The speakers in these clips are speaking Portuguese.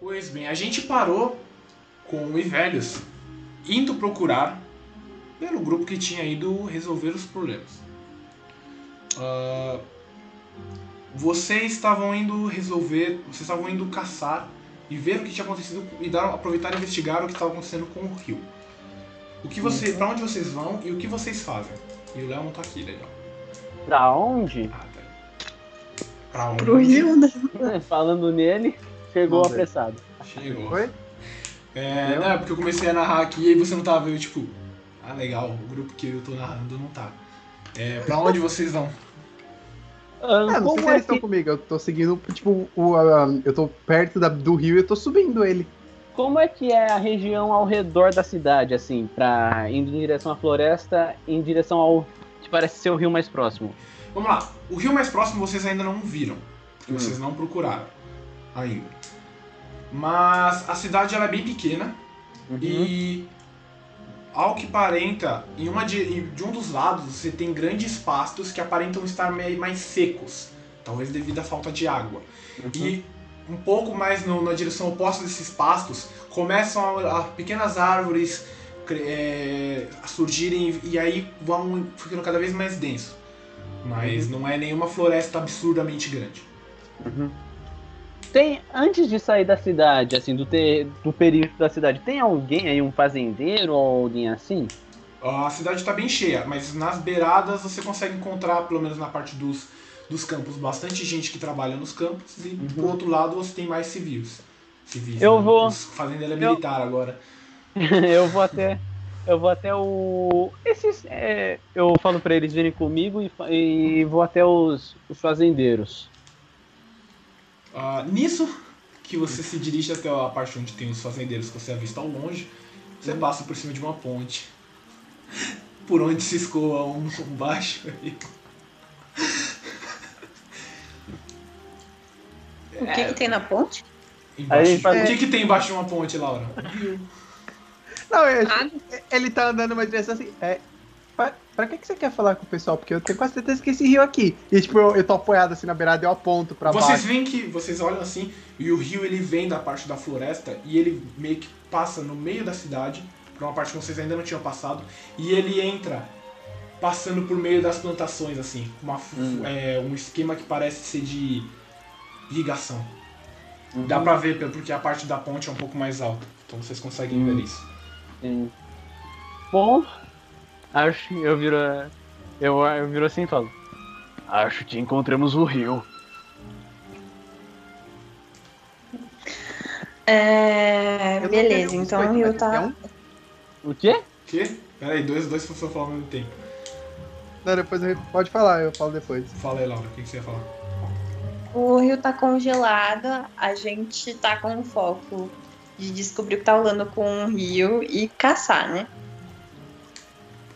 Pois bem, a gente parou com o Ivelhos indo procurar pelo grupo que tinha ido resolver os problemas. Ah, vocês estavam indo resolver, vocês estavam indo caçar e ver o que tinha acontecido e dar, aproveitar e investigar o que estava acontecendo com o rio. O que você, para onde vocês vão e o que vocês fazem? E o Léo não tá aqui, legal. Pra onde? Ah, tá aí. Pra onde? Pro rio, né? Falando nele, chegou apressado. Chegou. Oi? É, não, é porque eu comecei a narrar aqui e aí você não tava vendo, tipo, ah, legal, o grupo que eu tô narrando não tá. É, pra onde vocês vão? Ah, É, não sei como se é eles estão que, comigo. Eu tô seguindo, tipo, o, a- eu tô perto da- do rio e eu tô subindo ele. como é que é a região ao redor da cidade, assim, pra indo em direção à floresta, em direção ao que parece ser o rio mais próximo? Vamos lá, o rio mais próximo vocês ainda não viram, porque Hum. vocês não procuraram ainda. Mas a cidade ela é bem pequena Uhum. e ao que aparenta, em uma de, de um dos lados você tem grandes pastos que aparentam estar meio mais secos, talvez devido à falta de água. Uhum. E um pouco mais no- na direção oposta desses pastos, começam a, a pequenas árvores é, a surgirem e aí vão ficando cada vez mais denso. Mas não é nenhuma floresta absurdamente grande. Tem, antes de sair da cidade, assim, do, ter, do perímetro da cidade, tem alguém aí, um fazendeiro ou alguém assim? A cidade está bem cheia, mas nas beiradas você consegue encontrar, pelo menos na parte dos, dos campos, bastante gente que trabalha nos campos e do outro lado você tem mais civis. civis Eu né? vou- Os fazendeiro é eu- militar agora. eu vou até. Eu vou até o. Esses. é, eu falo pra eles virem comigo e, e vou até os, os fazendeiros. Ah, nisso que você se dirige até a parte onde tem os fazendeiros que você avista ao longe, você passa por cima de uma ponte. Por onde se escoa um, um baixo rio. O que, que tem na ponte? Embaixo Aí de- faz- O que, que tem embaixo de uma ponte, Laura? Não, eu- Ah, ele tá andando numa direção assim. É, pra, que, que você quer falar com o pessoal? Porque eu tenho quase certeza que esse rio aqui. E tipo, eu, eu tô apoiado assim na beirada e eu aponto pra Vocês baixo. veem que vocês olham assim e o rio ele vem da parte da floresta e ele meio que passa no meio da cidade, pra uma parte que vocês ainda não tinham passado, e ele entra passando por meio das plantações assim, uma, Hum. é, um esquema que parece ser de irrigação. Uhum. Dá pra ver porque a parte da ponte é um pouco mais alta, então vocês conseguem Hum. ver isso. Sim. Bom, acho que eu viro. Eu, eu viro assim e falo. Acho que encontramos o rio. É, beleza, um então o rio tá. um- O quê? Que? Pera aí, dois, dois pessoas falam ao mesmo tempo. Não, depois eu- pode falar, eu falo depois. Fala aí, Laura, o que, que você ia falar? O rio tá congelado, a gente tá com o foco de descobrir o que tá rolando com o rio e caçar, né?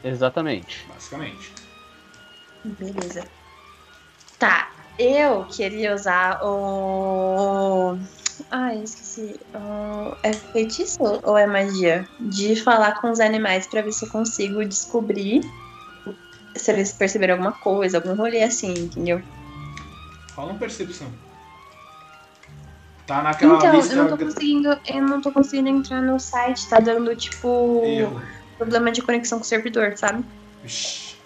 Exatamente. Basicamente. Beleza. Tá, eu queria usar o. Ai, esqueci. O- É feitiço ou é magia? De falar com os animais pra ver se eu consigo descobrir se eles perceberam alguma coisa, algum rolê assim, entendeu? Fala uma percepção. Tá naquela Então, lista. eu não tô conseguindo. Eu não tô conseguindo entrar no site, tá dando tipo Erro. Problema de conexão com o servidor, sabe? Ixi.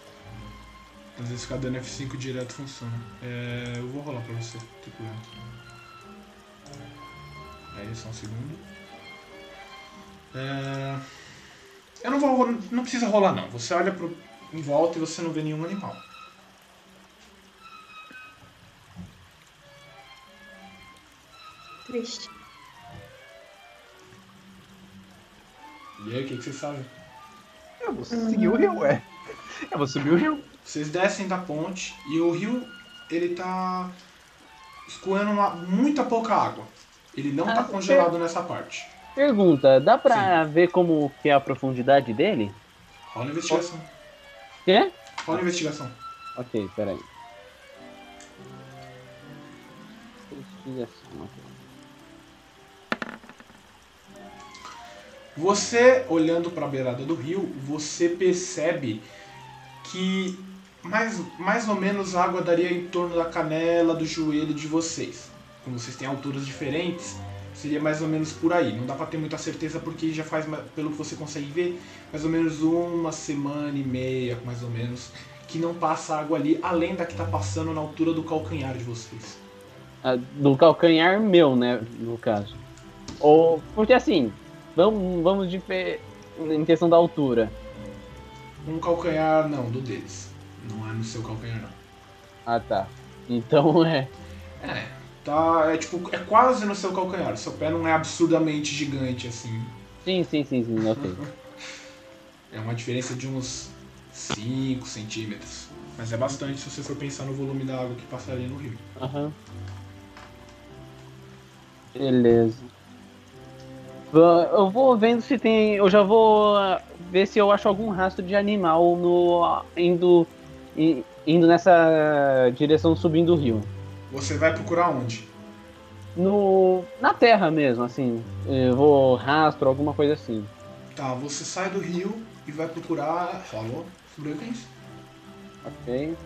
Às vezes ficar dando F5 direto funciona. É, eu vou rolar pra você, tem problema. Aí, só um segundo. É, eu não vou não precisa rolar não. Você olha pro, em volta e você não vê nenhum animal. Triste. E aí, o que, que vocês sabem? Eu vou seguir o rio, ué. Eu vou subir o rio. Vocês descem da ponte e o rio, ele tá escoando uma, muita pouca água. Ele não tá Ah, congelado nessa parte. Pergunta, dá pra ver como que é a profundidade dele? Rola investigação. Quê? Rola investigação. Ok, peraí. Investigação, ok. Você, olhando para a beirada do rio, você percebe que mais, mais ou menos a água daria em torno da canela do joelho de vocês. Como vocês têm alturas diferentes, seria mais ou menos por aí. Não dá pra ter muita certeza porque já faz, pelo que você consegue ver, mais ou menos uma semana e meia, mais ou menos, que não passa água ali, além da que tá passando na altura do calcanhar de vocês. Ah, Do calcanhar meu, né? No caso. Ou. Porque assim, vamos, vamos de. fe- Em questão da altura. Um calcanhar, não, do deles. Não é no seu calcanhar, não. Ah tá. Então é. É, tá, é tipo, é quase no seu calcanhar. Seu pé não é absurdamente gigante assim. Sim, sim, sim, sim, ok. É uma diferença de uns 5 centímetros. Mas é bastante se você for pensar no volume da água que passaria no rio. Aham. Beleza. Va- Eu vou vendo se tem. Eu já vou ah, ver se eu acho algum rastro de animal no ah, indo indo nessa direção subindo o rio. Você vai procurar onde? No na terra mesmo, assim. Eu vou rastro, alguma coisa assim. Tá, você sai do rio e vai procurar. Falou? Sobrevivência. Ok.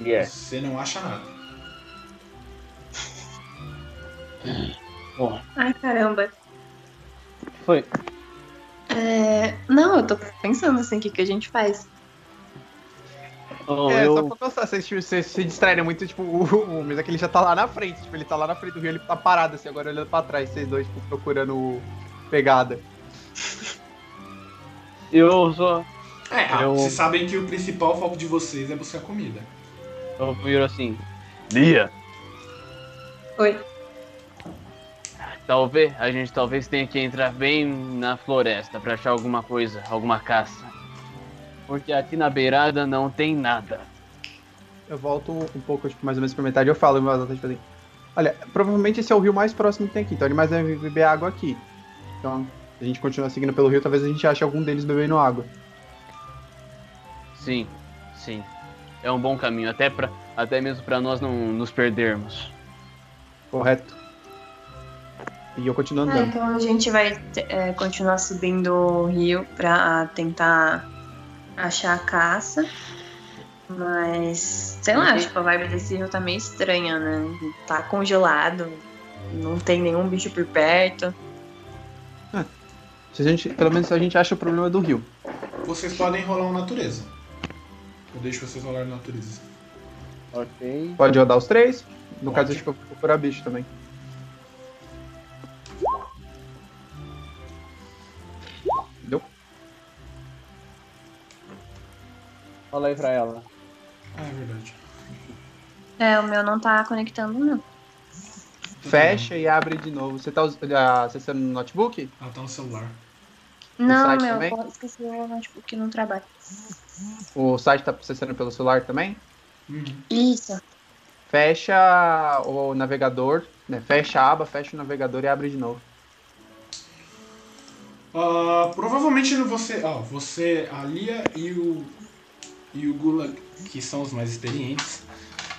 Yeah. Você não acha nada. Bom, Ai, caramba. foi. É, Não, eu tô pensando assim, o que, que a gente faz? Bom, É, eu... só pra pensar, vocês, tipo, vocês se distraem muito, tipo, o, o mas é que ele já tá lá na frente, tipo, ele tá lá na frente do rio, ele tá parado assim, agora olhando pra trás, vocês dois, tipo, procurando pegada. eu só. É, ah, Eu- vocês sabem que o principal foco de vocês é buscar comida. Eu viro assim. Lia, Oi. Talvez a gente talvez tenha que entrar bem na floresta pra achar alguma coisa, alguma caça. Porque aqui na beirada não tem nada. Eu volto um pouco, tipo, mais ou menos pra metade, eu falo alta, tipo assim, olha, provavelmente esse é o rio mais próximo que tem aqui, então animais devem beber água aqui. Então, se a gente continuar seguindo pelo rio, talvez a gente ache algum deles bebendo água. Sim, sim. É um bom caminho, até, pra, até mesmo pra nós não nos perdermos. Correto. E eu continuo Ah, andando. então a gente vai é, continuar subindo o rio pra tentar achar a caça. Mas, sei lá, tipo, a vibe desse rio tá meio estranha, né? Tá congelado, não tem nenhum bicho por perto. Se a gente, pelo menos a gente acha o problema do rio. Vocês podem rolar um natureza. Eu deixo vocês rolarem natureza. Ok. Pode rodar os três. No Pode. caso, acho que eu vou procurar bicho também. É, o meu não tá conectando, não. Fecha e abre de novo. Você tá ah, acessando no notebook? Ela tá no celular. Não, site meu, também? pô, esqueci o notebook no trabalho. O site tá acessando pelo celular também? Uhum. Isso. Fecha o navegador, né? Fecha a aba, fecha o navegador e abre de novo. Ah, provavelmente você, ó, você, a Lia e o e o Gulag, que são os mais experientes,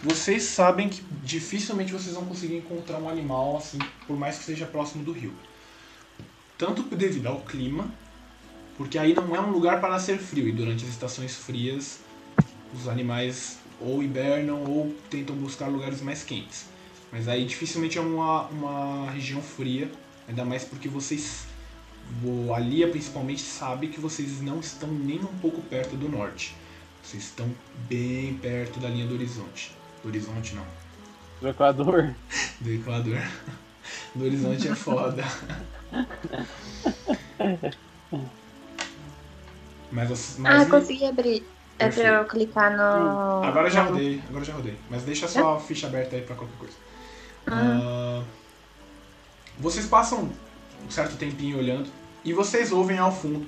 vocês sabem que dificilmente vocês vão conseguir encontrar um animal assim, por mais que seja próximo do rio. Tanto devido ao clima, porque aí não é um lugar para ser frio e durante as estações frias os animais ou hibernam ou tentam buscar lugares mais quentes. Mas aí dificilmente é uma, uma região fria, ainda mais porque vocês a Lia principalmente sabe que vocês não estão nem um pouco perto do norte. Vocês estão bem perto da linha do horizonte. Do horizonte não, Do Equador. do Equador. Do horizonte é foda. Mas, as- mas Ah, e- consegui abrir. É pra Perfeito. eu clicar no. Agora eu já rodei, agora eu já rodei. Mas deixa só a ficha aberta aí pra qualquer coisa. Ah, vocês passam um certo tempinho olhando e vocês ouvem ao fundo,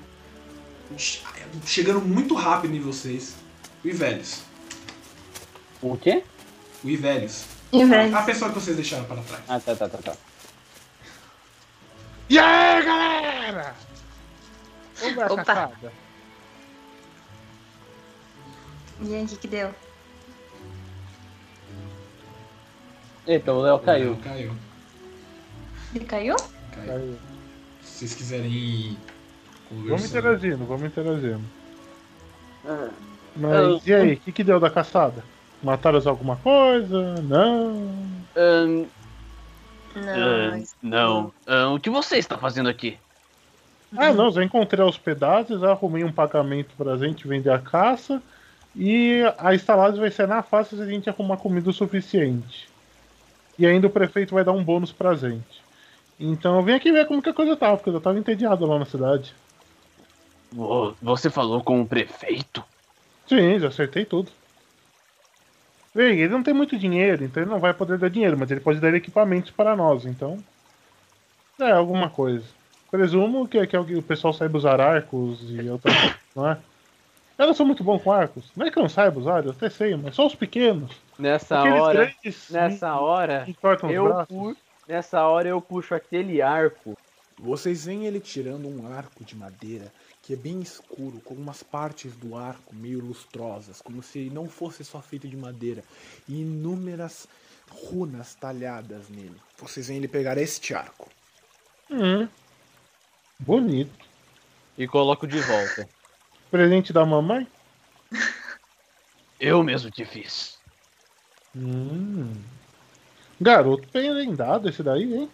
che- chegando muito rápido em vocês, o Ivelhos. O quê? O Ivelhos. Velho. A pessoa que vocês deixaram para trás. Ah, tá, tá, tá, tá. E aí, galera? Vamos Opa. caçada. E aí, o que que deu? Eita, o Léo caiu. Caiu. Ele caiu? Caiu. Aí, Se vocês quiserem ir Vamos conversando. interagindo, vamos interagindo. Ah, Mas Eu- e aí, o que, que deu da caçada? Mataram alguma coisa? Não. Ahn, Não, mas- não. Ahn, o que você está fazendo aqui? Ah, não, já encontrei os pedaços, arrumei um pagamento pra gente vender a caça. E a estalagem vai ser na fácil se a gente arrumar comida o suficiente. E ainda o prefeito vai dar um bônus pra gente. Então eu vim aqui ver como que a coisa tava, porque eu tava entediado lá na cidade. Vo- Você falou com o prefeito? Sim, já acertei tudo. Ele não tem muito dinheiro, então ele não vai poder dar dinheiro, mas ele pode dar equipamentos para nós, então. É, alguma coisa. Presumo que, que o pessoal saiba usar arcos e outras coisas, não é? Eu não sou muito bom com arcos. Não é que eu não saiba usar, eu até sei, mas só os pequenos. Nessa Aqueles hora, grandes nessa hora, eu pu- nessa hora eu puxo aquele arco. Vocês veem ele tirando um arco de madeira que é bem escuro, com umas partes do arco meio lustrosas, como se ele não fosse só feito de madeira, e inúmeras runas talhadas nele. Vocês veem ele pegar este arco. Hum. Bonito. E coloco de volta. Presente da mamãe? Eu mesmo te fiz. Hum. Garoto bem vendado esse daí, hein?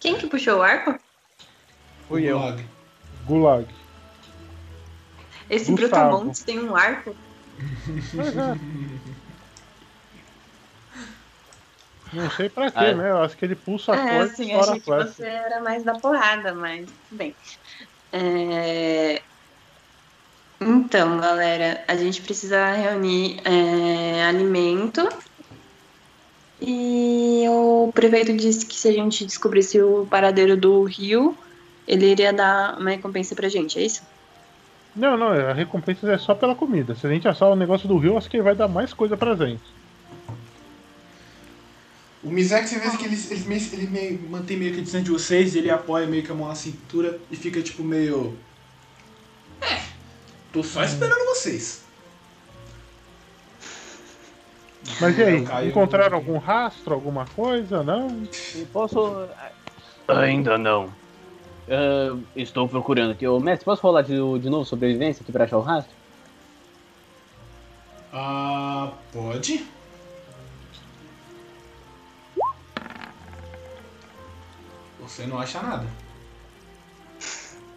Quem que puxou o arco? Fui eu. Gulag. Gulag. Esse Gustavo. Brutamontes tem um arco? Não sei pra quê, né? Eu acho que ele pulsa a É, corda assim, e estoura achei a que flecha. você era mais da porrada, mas tudo bem. É, Então, galera, a gente precisa reunir é, alimento. E o prefeito disse que se a gente descobrisse o paradeiro do rio, ele iria dar uma recompensa pra gente, é isso? Não, não, a recompensa é só pela comida. Se a gente assar o negócio do rio, acho que ele vai dar mais coisa pra gente. O Mizek, você vê que ele, ele, meio, ele meio, mantém meio que distante de vocês, ele apoia meio que a mão na cintura e fica tipo meio. É, tô só esperando vocês. Mas e aí, caio- encontraram algum rastro, alguma coisa? Não? Eu Posso. Ainda não. Ah, estou procurando aqui. Ô, mestre, posso rolar de, de novo sobrevivência aqui pra achar o rastro? Ah, pode? Você não acha nada.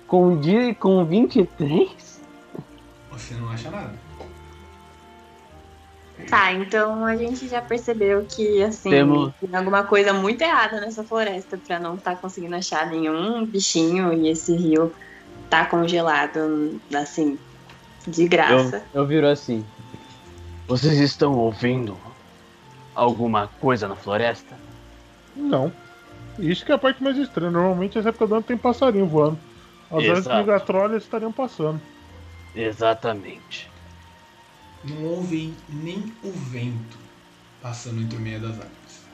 Com, di- com 23? Você não acha nada. Tá, então a gente já percebeu que, assim, Temos- tem alguma coisa muito errada nessa floresta pra não estar conseguindo achar nenhum bichinho e esse rio tá congelado, assim, de graça. Eu, eu viro assim. Vocês estão ouvindo alguma coisa na floresta? Não. Isso que é a parte mais estranha. Normalmente essa época do ano tem passarinho voando. As aves Exato. migratórias estariam passando. Exatamente. Não houve nem o vento passando entre o meio das árvores.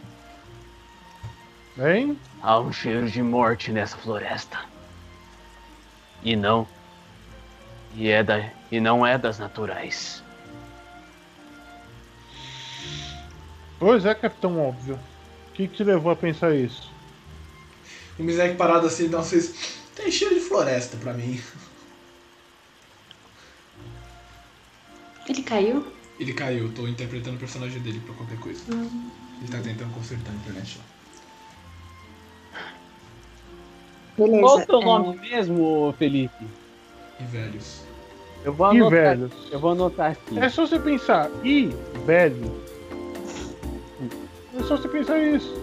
Hein? Há um cheiro de morte nessa floresta. E não. E é da. E não é das naturais. Pois é, capitão óbvio. O que, te levou a pensar isso? O Mizek parado assim, então vocês. Tem cheiro de floresta pra mim. Ele caiu? Ele caiu, eu tô interpretando o personagem dele pra qualquer coisa. Ele tá tentando consertar a internet lá. Beleza. Qual o teu é, nome mesmo, Felipe? E velhos. Eu vou E anotar. velhos? Eu vou anotar aqui. É só você pensar, e velho. É só você pensar isso.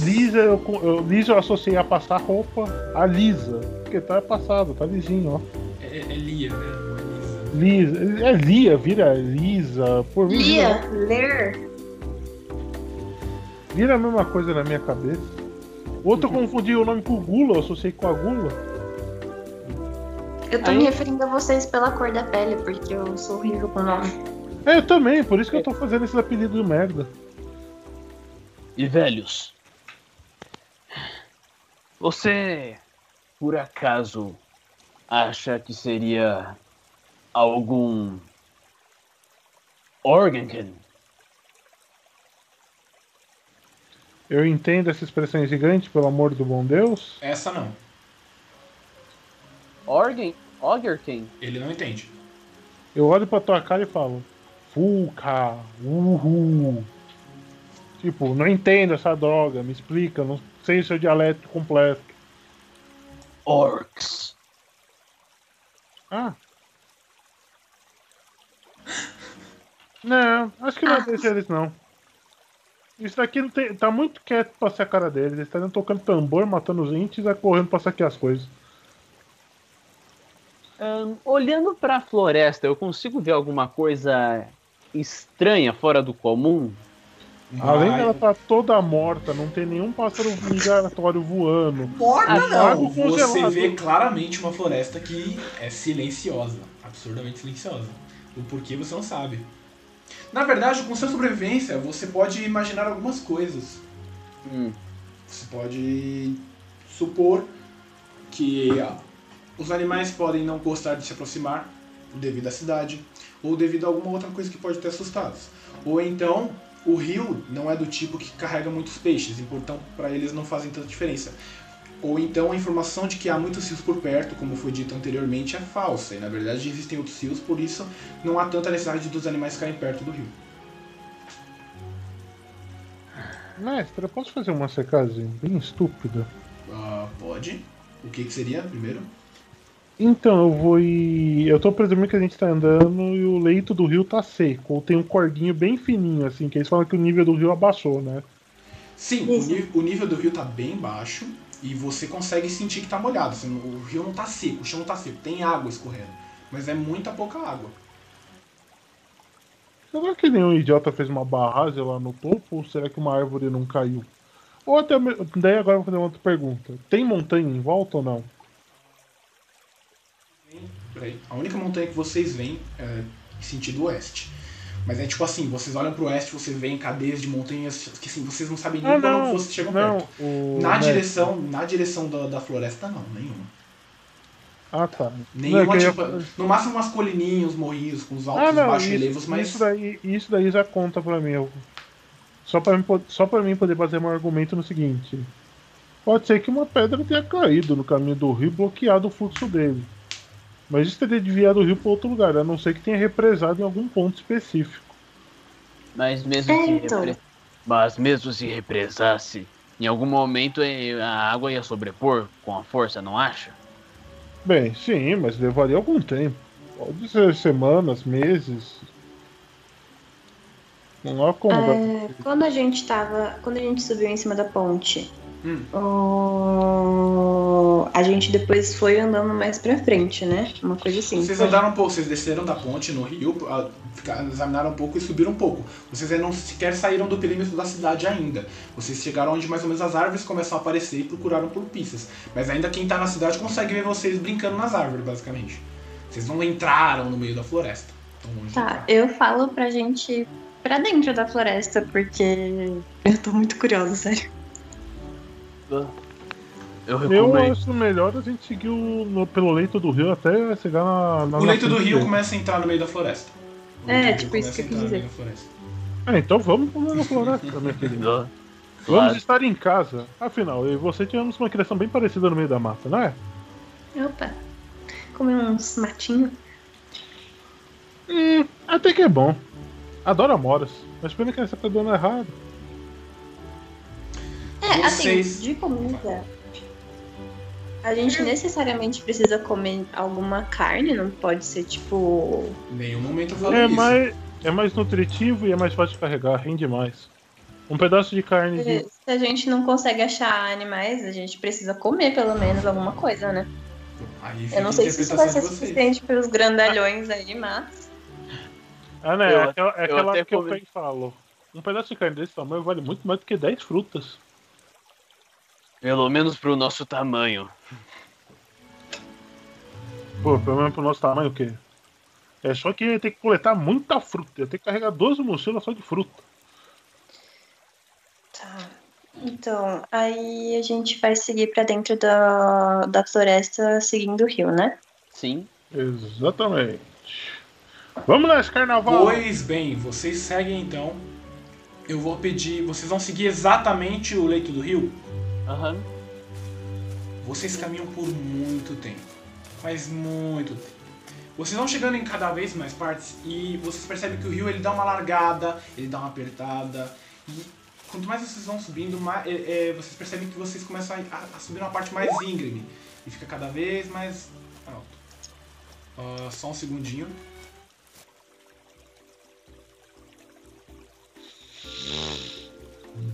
Lisa, eu, eu, lisa eu associei a passar roupa a lisa. Porque tá passado, tá lisinho, ó. É, Lia, né? É Lisa. Lisa. É Lia, vira Lisa. Por mim, Lia, vira, ler. vira a mesma coisa na minha cabeça. Outro eu confundi o nome com Gula, eu associei com a Gula. Eu tô Aí- me referindo a vocês pela cor da pele, porque eu sou horrível com o nome. É, eu também, por isso que eu tô fazendo esses apelidos de merda. E velhos. Você, por acaso, acha que seria algum Organkin? Eu entendo essa expressão gigante, pelo amor do bom Deus. Essa não. Organ? Ogerken? Ele não entende. Eu olho pra tua cara e falo, Fuca, uhul. Tipo, não entendo essa droga, me explica, não sei o seu dialeto completo. Orcs. Ah. Não, acho que não é desse eles não. Isso daqui não tem- tá muito quieto pra ser a cara deles. Eles estão tocando tambor, matando os índios e vai correndo pra saquear as coisas. Ahn, olhando pra floresta, eu consigo ver alguma coisa estranha, fora do comum? Além dela tá toda morta, não tem nenhum pássaro migratório voando. Morta não! Você vê claramente uma floresta que é silenciosa. Absurdamente silenciosa. O porquê você não sabe. Na verdade, com sua sobrevivência, você pode imaginar algumas coisas. Hum, Você pode supor que ah, os animais podem não gostar de se aproximar devido à cidade, ou devido a alguma outra coisa que pode ter assustado. Ou então, o rio não é do tipo que carrega muitos peixes, então para eles não fazem tanta diferença. Ou então a informação de que há muitos rios por perto, como foi dito anteriormente, é falsa, e na verdade existem outros rios, por isso não há tanta necessidade dos animais ficarem perto do rio. Mestre, eu posso fazer uma secagem bem estúpida? Ah, pode. O que, que seria primeiro? Então, eu vou ir. Eu tô presumindo que a gente tá andando e o leito do rio tá seco. Ou tem um cordinho bem fininho, assim, que eles falam que o nível do rio abaixou, né? Sim, o, o nível do rio tá bem baixo e você consegue sentir que tá molhado. assim, o rio não tá seco, o chão não tá seco, tem água escorrendo. Mas é muita pouca água. Será que nenhum idiota fez uma barragem lá no topo? Ou será que uma árvore não caiu? Ou até. Daí agora eu vou fazer uma outra pergunta. Tem montanha em volta ou não? A única montanha que vocês veem é em sentido oeste. Mas é tipo assim, vocês olham pro oeste, vocês veem cadeias de montanhas que assim, vocês não sabem nem Ah, quando vocês chegam Não, perto. o. Na direção, na direção da, da floresta não, nenhuma. Ah, tá. Nenhuma, Não, é eu tipo, no máximo umas colininhas, morrinhos, com os altos Ah, e não, baixos isso, relevos, mas isso, daí, isso daí já conta pra mim. Eu- Só pra, mim, só pra mim poder fazer meu argumento no seguinte: pode ser que uma pedra tenha caído no caminho do rio e bloqueado o fluxo dele. Mas isso teria desviado o rio para outro lugar, a não ser que tenha represado em algum ponto específico. mas mesmo É, se então. repre- Mas mesmo se represasse, em algum momento eh, a água ia sobrepor com a força, não acha? Bem, sim, mas levaria algum tempo. Pode ser semanas, meses. Não há como. É, quando a gente tava. Quando a gente subiu em cima da ponte, Hum. o- a gente depois foi andando mais pra frente, né? Uma coisa assim. Vocês andaram um pouco, vocês desceram da ponte no rio, examinaram um pouco e subiram um pouco. Vocês ainda não sequer saíram do perímetro da cidade ainda. Vocês chegaram onde mais ou menos as árvores começam a aparecer e procuraram por pistas. Mas ainda quem tá na cidade consegue ver vocês brincando nas árvores, basicamente. Vocês não entraram no meio da floresta. Tá, eu falo pra gente ir pra dentro da floresta, porque eu tô muito curiosa, sério. Eu Eu recomendo. acho melhor a gente seguir o- no- pelo leito do rio até chegar na. na O leito do rio dele. começa a entrar no meio da floresta. O É, do rio tipo isso que a eu quis meio da floresta. Ah, então vamos pular na floresta, minha querida. Claro. Vamos estar em casa. Afinal, eu e você tivemos uma criação bem parecida no meio da mata, não é? Opa, comer uns matinhos. Hum, até que é bom. Adoro amoras, mas pena que essa tá dando errado. É, Vocês- assim, de comida. A gente necessariamente precisa comer alguma carne, não pode ser tipo. Em nenhum momento eu falo É isso. mais, é mais nutritivo e é mais fácil de carregar, rende mais. Um pedaço de carne de. Se a gente não consegue achar animais, a gente precisa comer pelo menos alguma coisa, né? Eu não sei se isso vai ser suficiente para os grandalhões aí, mas. Ah, né? Eu- é aquela, é aquela que eu falo. Um pedaço de carne desse tamanho vale muito mais do que 10 frutas. Pelo menos pro nosso tamanho. Pô, pelo menos pro nosso tamanho o quê? É só que ia ter que coletar muita fruta. Ia ter que carregar 12 mochilas só de fruta. Tá. Então, aí a gente vai seguir para dentro da, da floresta seguindo o rio, né? Sim. Exatamente. Vamos nesse carnaval! Pois bem, vocês seguem então. Eu vou pedir. Vocês vão seguir exatamente o leito do rio? Aham. Vocês caminham por muito tempo. Mas muito tempo. Vocês vão chegando em cada vez mais partes e vocês percebem que o rio ele dá uma largada, ele dá uma apertada. E quanto mais vocês vão subindo, mais, é, é, vocês percebem que vocês começam a, a subir uma parte mais íngreme. E fica cada vez mais alto. Ah, só um segundinho.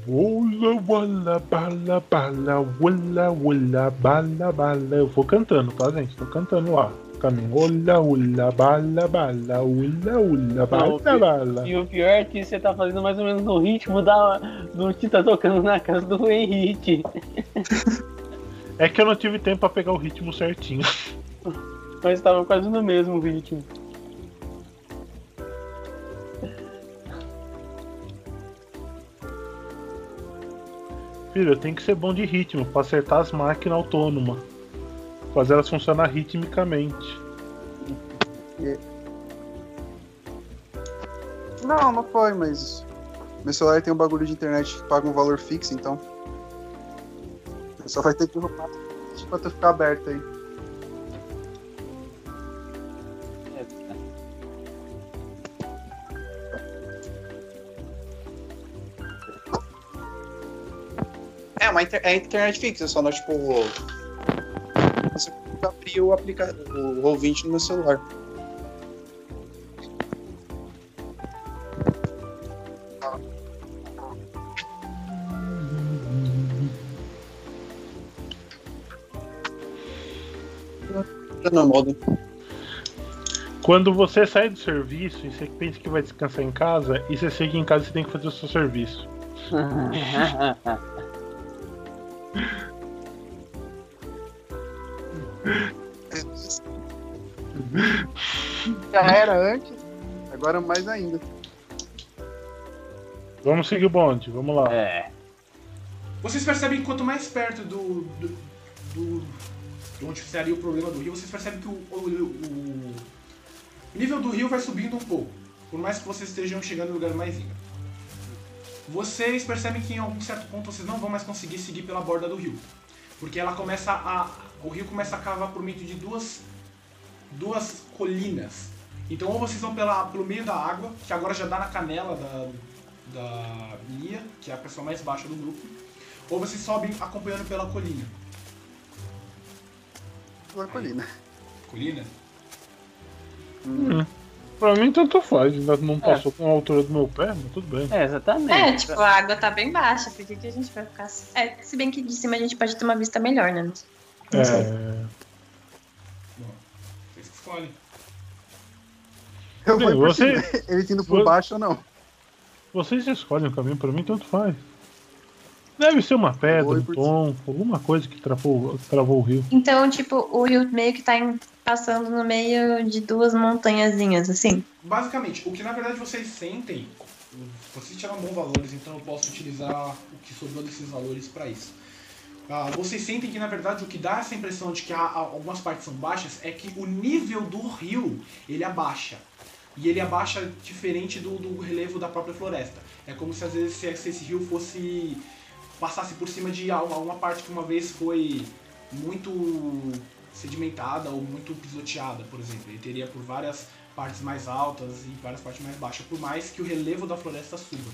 Wula, wala, bala, bala, wula, wula, bala, bala. Eu vou cantando, tá, gente? Tô cantando lá. Caminho. Wula, wula, bala, bala, wula, wula, bala, bala. E o pior é que você tá fazendo mais ou menos no ritmo da, do que tá tocando na casa do Henrique. É que eu não tive tempo pra pegar o ritmo certinho. Mas tava quase no mesmo ritmo. Filho, eu tenho que ser bom de ritmo pra acertar as máquinas autônomas. Fazer elas funcionar ritmicamente. Não, não foi, mas. Meu celular tem um bagulho de internet que paga um valor fixo, então. Só vai ter que arrumar pra tu ficar aberto aí. Uma inter- é internet fixa, só não, tipo. Você abrir o aplicativo, o ouvinte no meu celular. No modo. Quando você sai do serviço e você pensa que vai descansar em casa, e você chega em casa e você tem que fazer o seu serviço. ainda. Vamos seguir o bonde, vamos lá. é. Vocês percebem que quanto mais perto do. do, do de onde seria o problema do rio, vocês percebem que o, o, o- o nível do rio vai subindo um pouco. Por mais que vocês estejam chegando no lugar mais íngreme. Vocês percebem que em algum certo ponto vocês não vão mais conseguir seguir pela borda do rio. Porque ela começa a. O rio começa a cavar por meio de duas. duas colinas. Então ou vocês vão pela, pelo meio da água, que agora já dá na canela da, da Lia, que é a pessoa mais baixa do grupo, ou vocês sobem acompanhando pela colina. Pela colina. Colina? Pra mim, tanto faz. Ainda não passou com a altura do meu pé, mas tudo bem. É, exatamente. É, tipo, a água tá bem baixa, por que, que a gente vai ficar. É, se bem que de cima a gente pode ter uma vista melhor, né? Não sei. É, Bom, vocês que escolhem. Eu vou você-. Ele indo por você- baixo ou não. vocês escolhem o caminho, pra mim, tanto faz. Deve ser uma pedra, um tom, alguma coisa que travou, travou o rio. Então, tipo, o rio meio que tá em- passando no meio de duas montanhazinhas, assim. Basicamente, o que na verdade vocês sentem, vocês tiraram bons valores, então eu posso utilizar o que sobrou desses valores para isso. Ah, vocês sentem que na verdade o que dá essa impressão de que há algumas partes são baixas é que o nível do rio ele abaixa. E ele abaixa diferente do, do relevo da própria floresta. É como se às vezes se, se esse rio fosse. passasse por cima de al- alguma parte que uma vez foi muito sedimentada ou muito pisoteada, por exemplo. Ele teria por várias partes mais altas e várias partes mais baixas, por mais que o relevo da floresta suba.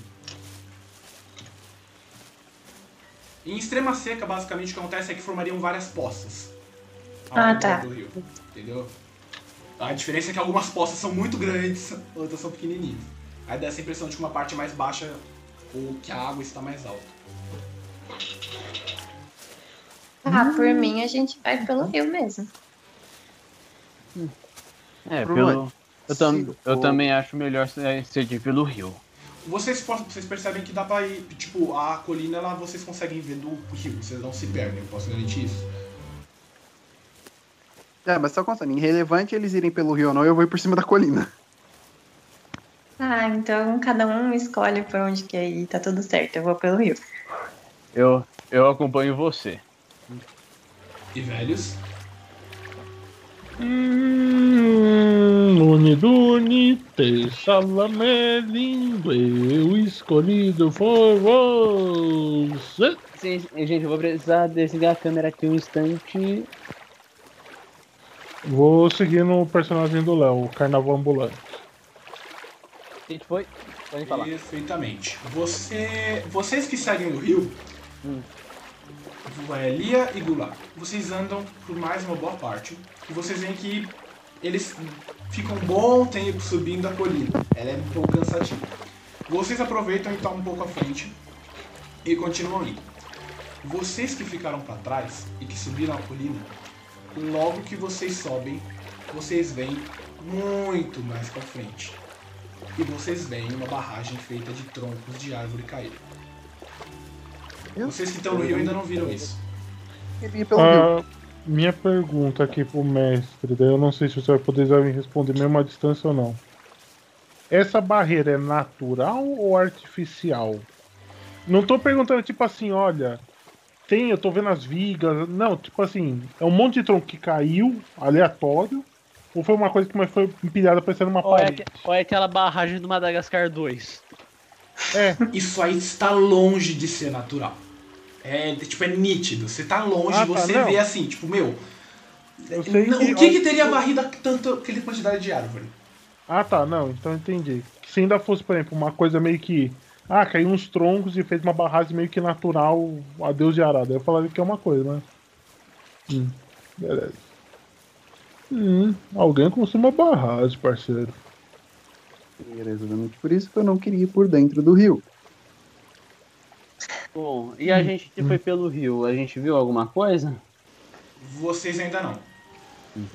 Em extrema seca, basicamente, o que acontece é que formariam várias poças. ao Ah, tá. do rio, entendeu? A diferença é que algumas poças são muito grandes, outras são pequenininhas. Aí dá essa impressão de que uma parte é mais baixa ou que a água está mais alta. Ah, por mim a gente vai pelo rio mesmo. É, Por pelo. Eu, tam, o eu também acho melhor de pelo rio. Vocês, vocês percebem que dá pra ir, tipo, a colina lá vocês conseguem ver do rio, vocês não se perdem, eu posso garantir isso. É, mas só contando, irrelevante eles irem pelo rio ou não, eu vou ir por cima da colina. Ah, então cada um escolhe por onde quer ir, tá tudo certo, eu vou pelo rio. Eu, eu acompanho você. E velhos? Hum, Uniduni, te salamé lindo, eu escolhido for você. Sim, gente, eu vou precisar desligar a câmera aqui um instante. Vou seguir no personagem do Léo, o Carnaval Ambulante. A gente foi. Pode falar. Perfeitamente. Você, vocês que seguem o rio, Hum. é, Lia e Gula, vocês andam por mais uma boa parte e vocês veem que eles ficam um bom tempo subindo a colina. Ela é um pouco cansativa. Vocês aproveitam e estão um pouco à frente e continuam indo. Vocês que ficaram para trás e que subiram a colina, logo que vocês sobem, vocês veem muito mais para frente. E vocês veem uma barragem feita de troncos de árvore caída. Vocês que estão no rio ainda não viram isso. Ah, minha pergunta aqui pro mestre, daí eu não sei se você vai poder já me responder mesmo à distância ou não. Essa barreira é natural ou artificial? Não tô perguntando tipo assim, olha, tem, eu tô vendo as vigas. Não, tipo assim, é um monte de tronco que caiu, aleatório, ou foi uma coisa que foi empilhada parecendo uma Ou é, parede? aque- ou é aquela barragem do Madagascar 2? É, Isso aí está longe de ser natural. É, tipo, é nítido. Você tá longe, Ah, tá, você não. vê assim, tipo, meu. eu sei não- que. o que, que teria varrido tanto aquela quantidade de árvore? Ah tá, não, então eu entendi. Se ainda fosse, por exemplo, uma coisa meio que. Ah, caiu uns troncos e fez uma barragem meio que natural, adeus de arada. Eu falaria que é uma coisa, né? Hum, beleza. Hum, alguém construiu uma barragem, parceiro. Era exatamente por isso que eu não queria ir por dentro do rio. Bom, e a gente que foi pelo rio, a gente viu alguma coisa? Vocês ainda não.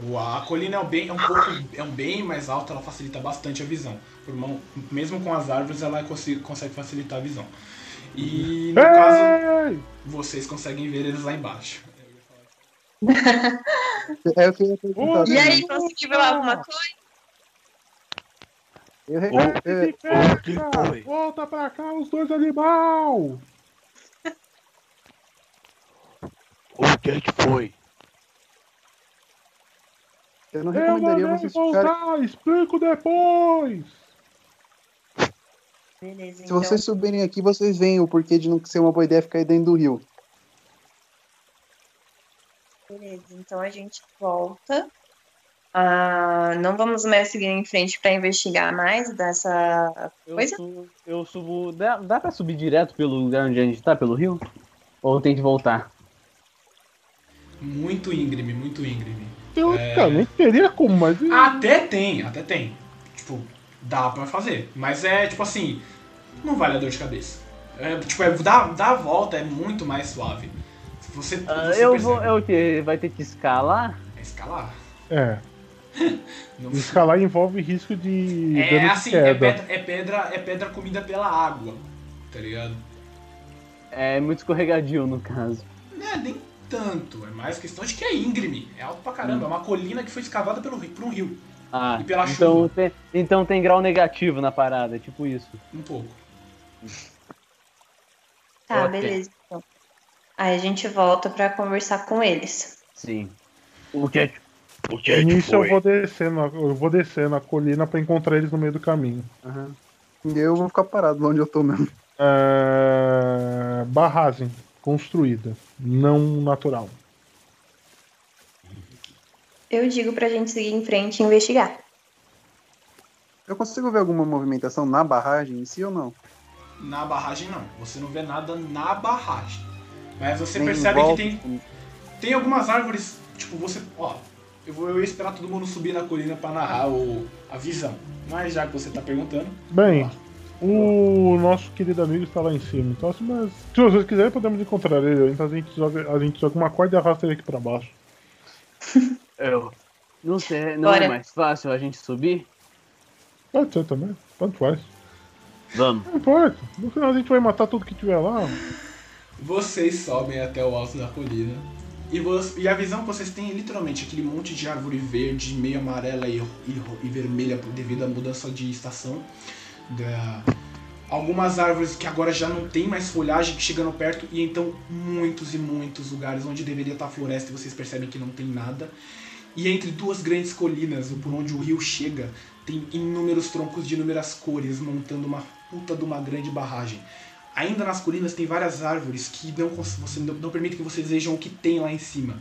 O- A colina é um bem, é um pouco, é um bem mais alta, ela facilita bastante a visão. Por mão- mesmo com as árvores, ela consi- consegue facilitar a visão. E no caso, Ei! vocês conseguem ver eles lá embaixo. É eu. Ô, E aí, conseguiu ver alguma coisa? Eu, eu- foi? Volta pra cá, os dois animal! O que é que foi? Eu não Eu recomendaria mandei vocês ficarem. voltar, explico depois! Beleza, Se então. vocês subirem aqui, vocês veem o porquê de não ser uma boa ideia ficar aí dentro do rio. Beleza, então a gente volta. Ah, não vamos mais seguir em frente para investigar mais dessa Eu, coisa. su- eu subo. Dá, dá pra subir direto pelo lugar onde a gente tá, pelo rio? Ou tem que voltar? Muito íngreme, muito íngreme. Teoricamente teria como, mas. Até tem, até tem. Tipo, dá pra fazer. Mas é tipo assim, não vale a dor de cabeça. É, tipo, é, dá, dá a volta, é muito mais suave. Você, Ah, você eu percebe. vou. É o quê? Vai ter que escalar? É escalar. É. Não- Escalar envolve risco de É dano de assim, é queda. pedra, é, pedra, é pedra comida pela água. Tá ligado? É muito escorregadio no caso. É, nem tanto. É mais questão de que é íngreme. É alto pra caramba. É uma colina que foi escavada pelo, rio- por um rio. Ah, E pela então chuva. tem, então tem grau negativo na parada, é tipo isso. Um pouco. Tá, Ok. beleza. Então. Aí a gente volta para conversar com eles. Sim. O que é. O que é que Nisso eu vou descendo, eu vou descendo a colina pra encontrar eles no meio do caminho. Aham. E eu vou ficar parado lá onde eu tô mesmo. É... Barragem construída, não natural. Eu digo pra gente seguir em frente e investigar. Eu consigo ver alguma movimentação na barragem em si ou não? Na barragem não. Você não vê nada na barragem. Mas você Nem percebe que tem, tem algumas árvores. Tipo, você. Ó, eu, vou, eu ia esperar todo mundo subir na colina pra narrar o, a visão. Mas já que você tá perguntando. Bem, o nosso querido amigo está lá em cima. Então, assim, mas se vocês quiserem, podemos encontrar ele. Então a gente joga, a gente joga uma corda e arrasta ele aqui pra baixo. Eu. Não sei, não Bora. é mais fácil a gente subir? Pode ser também, tanto faz. Vamos. Não importa. No final a gente vai matar tudo que tiver lá. Vocês sobem até o alto da colina. E, e a visão que vocês têm é literalmente aquele monte de árvore verde, meio amarela e, e e vermelha por- devido à mudança de estação. Da- algumas árvores que agora já não tem mais folhagem chegando perto, e então muitos e muitos lugares onde deveria estar floresta e vocês percebem que não tem nada. E entre duas grandes colinas, por onde o rio chega, tem inúmeros troncos de inúmeras cores, montando uma puta de uma grande barragem. Ainda nas colinas tem várias árvores que não, você não, não permite que vocês vejam o que tem lá em cima.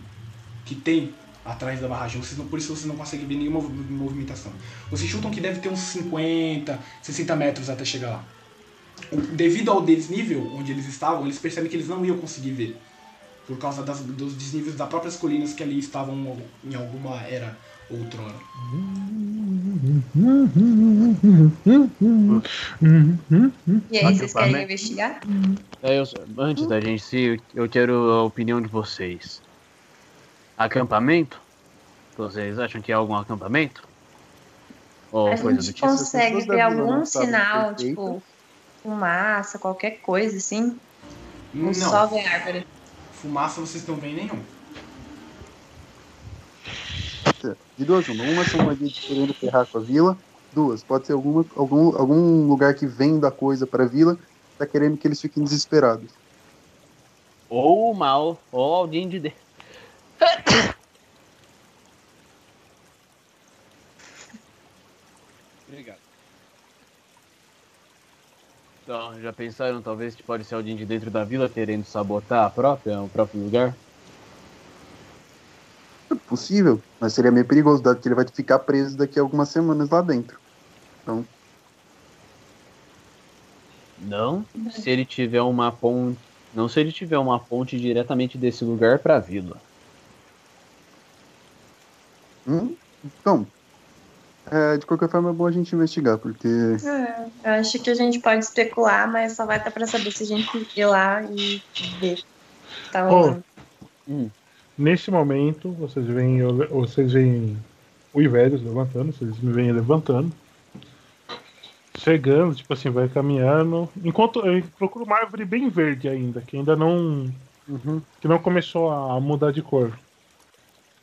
Que tem atrás da barragem. Vocês não, por isso vocês não conseguem ver nenhuma mov- movimentação. Vocês chutam que deve ter uns 50, 60 metros até chegar lá. O- Devido ao desnível onde eles estavam, eles percebem que eles não iam conseguir ver. Por causa das- dos desníveis das próprias colinas que ali estavam em alguma era outrora. E aí, vocês querem investigar? É, eu- antes da gente ir, eu quero a opinião de vocês. Acampamento? Vocês acham que é algum acampamento? Ou A coisa do gente tipo? consegue ver algum sinal, tipo, fumaça, qualquer coisa assim? Ou Não, só ver árvore? fumaça vocês não veem nenhum. De duas, uma. Uma são bandidos querendo ferrar com a vila. Duas, pode ser alguma, algum, algum lugar que venda coisa para a vila, tá querendo que eles fiquem desesperados. Ou o mal, ou alguém de dentro. Obrigado. Então, já pensaram talvez que pode ser alguém de dentro da vila querendo sabotar a própria, o próprio lugar? É possível, mas seria meio perigoso, dado que ele vai ficar preso daqui a algumas semanas lá dentro. Não, se ele tiver uma ponte, não se ele tiver uma ponte diretamente desse lugar para a vila. Hum? Então, é, de qualquer forma é bom a gente investigar, porque É, eu acho que a gente pode especular, mas só vai estar pra saber se a gente ir lá e ver. Tá rolando. Nesse momento, vocês veem, eu- vocês veem o Ivérios levantando, vocês me veem levantando. Chegando, tipo assim, vai caminhando. Enquanto eu procuro uma árvore bem verde ainda, que ainda não. que não começou a mudar de cor.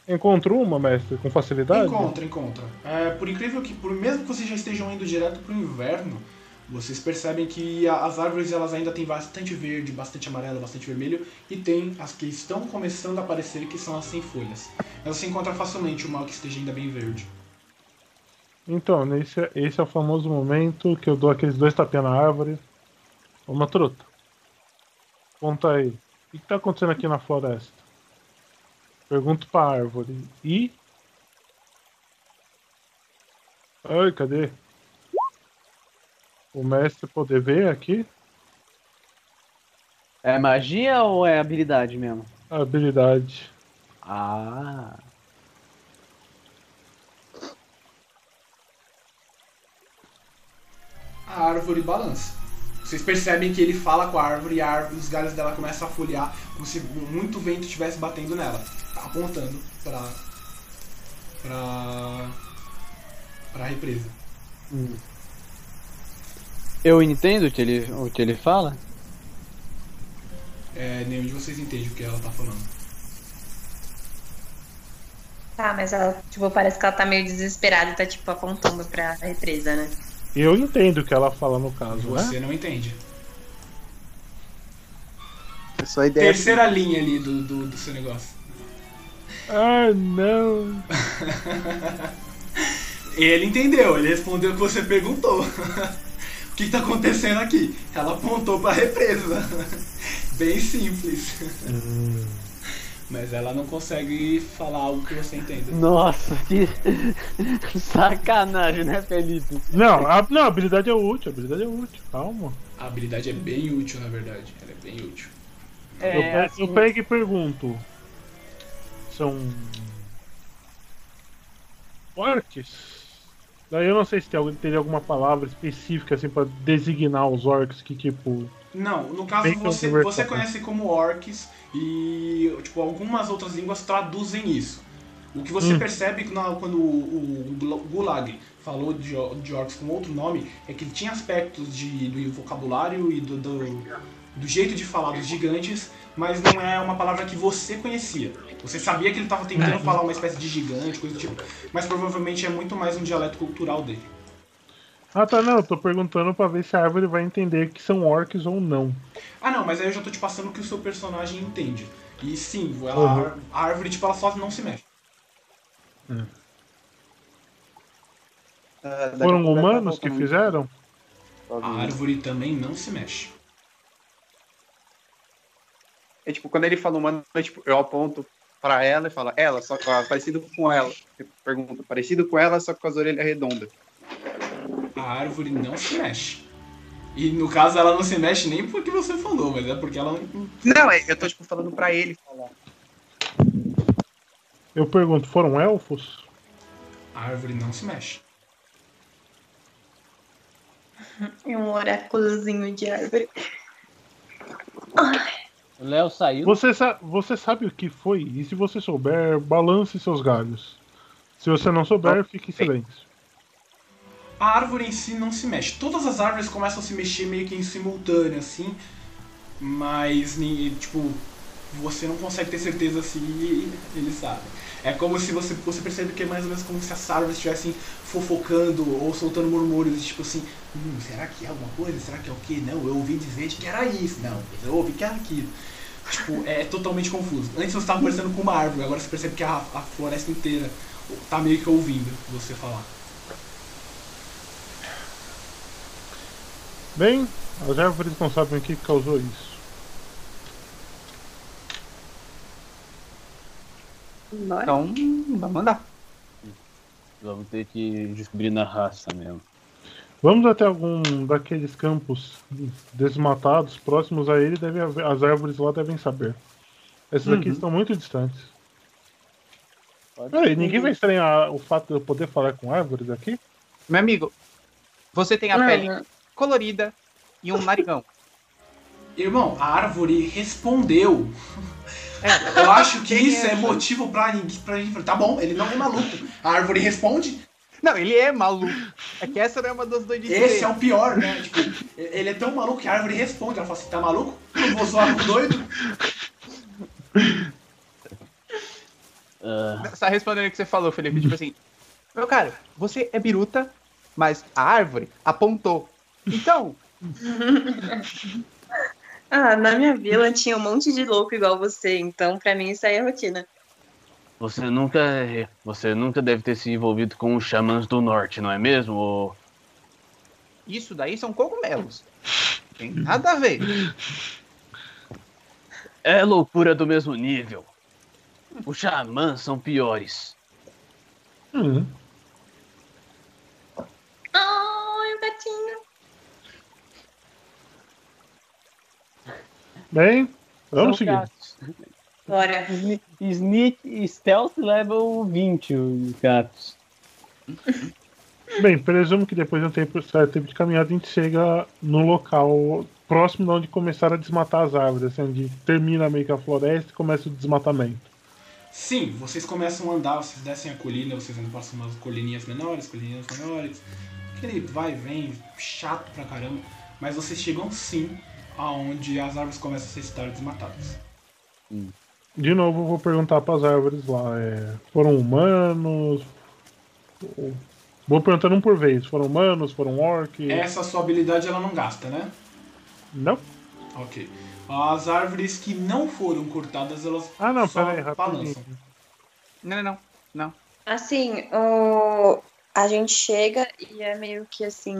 Encontrou uma, mestre, com facilidade? Encontra, encontra. É, por incrível que, por mesmo que vocês já estejam indo direto pro inverno, vocês percebem que a- as árvores elas ainda têm bastante verde, bastante amarelo, bastante vermelho, e tem as que estão começando a aparecer que são as sem folhas. Mas você encontra facilmente uma que esteja ainda bem verde. Então, nesse, esse é o famoso momento que eu dou aqueles dois tapinhas na árvore. Uma truta. Conta aí. O que, que tá acontecendo aqui na floresta? Pergunto pra árvore. E. Ai, cadê? O mestre poder ver aqui? É magia ou é habilidade mesmo? Habilidade. Ah. A árvore balança. Vocês percebem que ele fala com a árvore e a árvore, os galhos dela começam a folhear como se muito vento estivesse batendo nela, apontando pra. pra. pra represa. Eu entendo o que ele, o que ele fala? É, nenhum de vocês entende o que ela tá falando. Tá, mas ela, tipo, parece que ela tá meio desesperada e tá, tipo, apontando pra represa, né? Eu entendo o que ela fala no caso, né? Você não entende. é só a ideia. Terceira linha ali do, do, do seu negócio. Ah, não. Ele entendeu, ele respondeu o que você perguntou. o que, que tá acontecendo aqui? Ela apontou pra represa. Bem simples. Mas ela não consegue falar algo que você entenda. Nossa, que sacanagem, né, Felipe? Não, a, não, a habilidade é útil, a habilidade é útil, calma. A habilidade é bem útil, na verdade. Ela é bem útil. eu, É, pe- assim, eu pego e pergunto. São. Orcs? Daí eu não sei se tem, teria alguma palavra específica assim pra designar os orcs que tipo. Não, no caso você, você conhece como orcs e tipo, algumas outras línguas traduzem isso. O que você Hum. percebe quando o, o Gula- Gulag falou de orcs com outro nome é que ele tinha aspectos de, do vocabulário e do, do, do jeito de falar dos gigantes, mas não é uma palavra que você conhecia. Você sabia que ele estava tentando falar uma espécie de gigante, coisa do tipo, mas provavelmente é muito mais um dialeto cultural dele. Ah tá, não, eu tô perguntando pra ver se a árvore vai entender que são orcs ou não. Ah não, mas aí eu já tô te passando o que o seu personagem entende. E sim, ela, Uhum. a árvore tipo, ela só não se mexe. A Foram vai humanos que fizeram? A árvore também não se mexe. É tipo, quando ele fala humano, é, tipo, eu aponto pra ela e fala, ela, só ó, parecido com ela. Pergunta, parecido com ela, só que com as orelhas redondas. A árvore não se mexe. E no caso ela não se mexe nem porque você falou, mas é porque ela não. Não, é, eu tô tipo falando pra ele falar. Eu pergunto, foram elfos? A árvore não se mexe. E um oráculozinho de árvore. O Léo saiu. Você, sa- você sabe o que foi? E se você souber, balance seus galhos. Se você não souber, fique em silêncio. A árvore em si não se mexe. Todas as árvores começam a se mexer meio que em simultâneo, assim. Mas, ninguém- tipo, você não consegue ter certeza se eles sabem. É como se você, você percebe que é mais ou menos como se as árvores estivessem fofocando ou soltando murmúrios, tipo assim, hum, será que é alguma coisa? Será que é o quê? Não, eu ouvi dizer que era isso. Não, eu ouvi que era aquilo. Tipo, é totalmente confuso. Antes você estava conversando com uma árvore, agora você percebe que a, a floresta inteira tá meio que ouvindo você falar. Bem, as árvores não sabem o que causou isso. Então, vamos andar. Vamos ter que descobrir na raça mesmo. Vamos até algum daqueles campos desmatados próximos a ele, deve haver- as árvores lá devem saber. Essas aqui Uhum. estão muito distantes. Pode Peraí, ninguém vai estranhar o fato de eu poder falar com árvores aqui? Meu amigo, você tem a Não, pele colorida e um narigão. Irmão, a árvore respondeu. É, Eu acho que isso é é motivo pra ninguém. Pra gente falar, tá bom, ele não é maluco. A árvore responde. Não, ele é maluco. É que essa não é uma das doidices Esse dele. é o pior, né? Tipo, ele é tão maluco que a árvore responde. Ela fala assim: tá maluco? Eu vou zoar com doido? Ah, Só respondendo o que você falou, Felipe, tipo assim, meu cara, você é biruta, mas a árvore apontou. Então, Ah, na minha vila tinha um monte de louco igual você, então pra mim isso aí é rotina. Você nunca. Você nunca deve ter se envolvido com os xamãs do norte, não é mesmo? ô- isso daí são cogumelos. Tem nada a ver. É loucura do mesmo nível. Os xamãs são piores. Hum, Ai, o gatinho. bem, vamos seguir. Bora. Sne- Sneak e Stealth level 20 os gatos. Bem, presumo que depois de um tempo, certo tempo de caminhada, a gente chega no local próximo de onde começaram a desmatar as árvores, assim, onde termina meio que a floresta e começa o desmatamento. Sim, vocês começam a andar, vocês descem a colina, vocês andam passam umas colininhas menores, colininhas menores. Aquele vai e vem, chato pra caramba. Mas vocês chegam sim aonde as árvores começam a estar desmatadas. De novo, eu vou perguntar para as árvores lá: é, foram humanos? Vou perguntando um por vez: foram humanos? Foram orcs? Essa sua habilidade ela não gasta, né? Não? Ok. As árvores que não foram cortadas, elas Ah, não, só pera aí, rapidinho. balançam. Não, não, não. Assim, o... a gente chega e é meio que assim.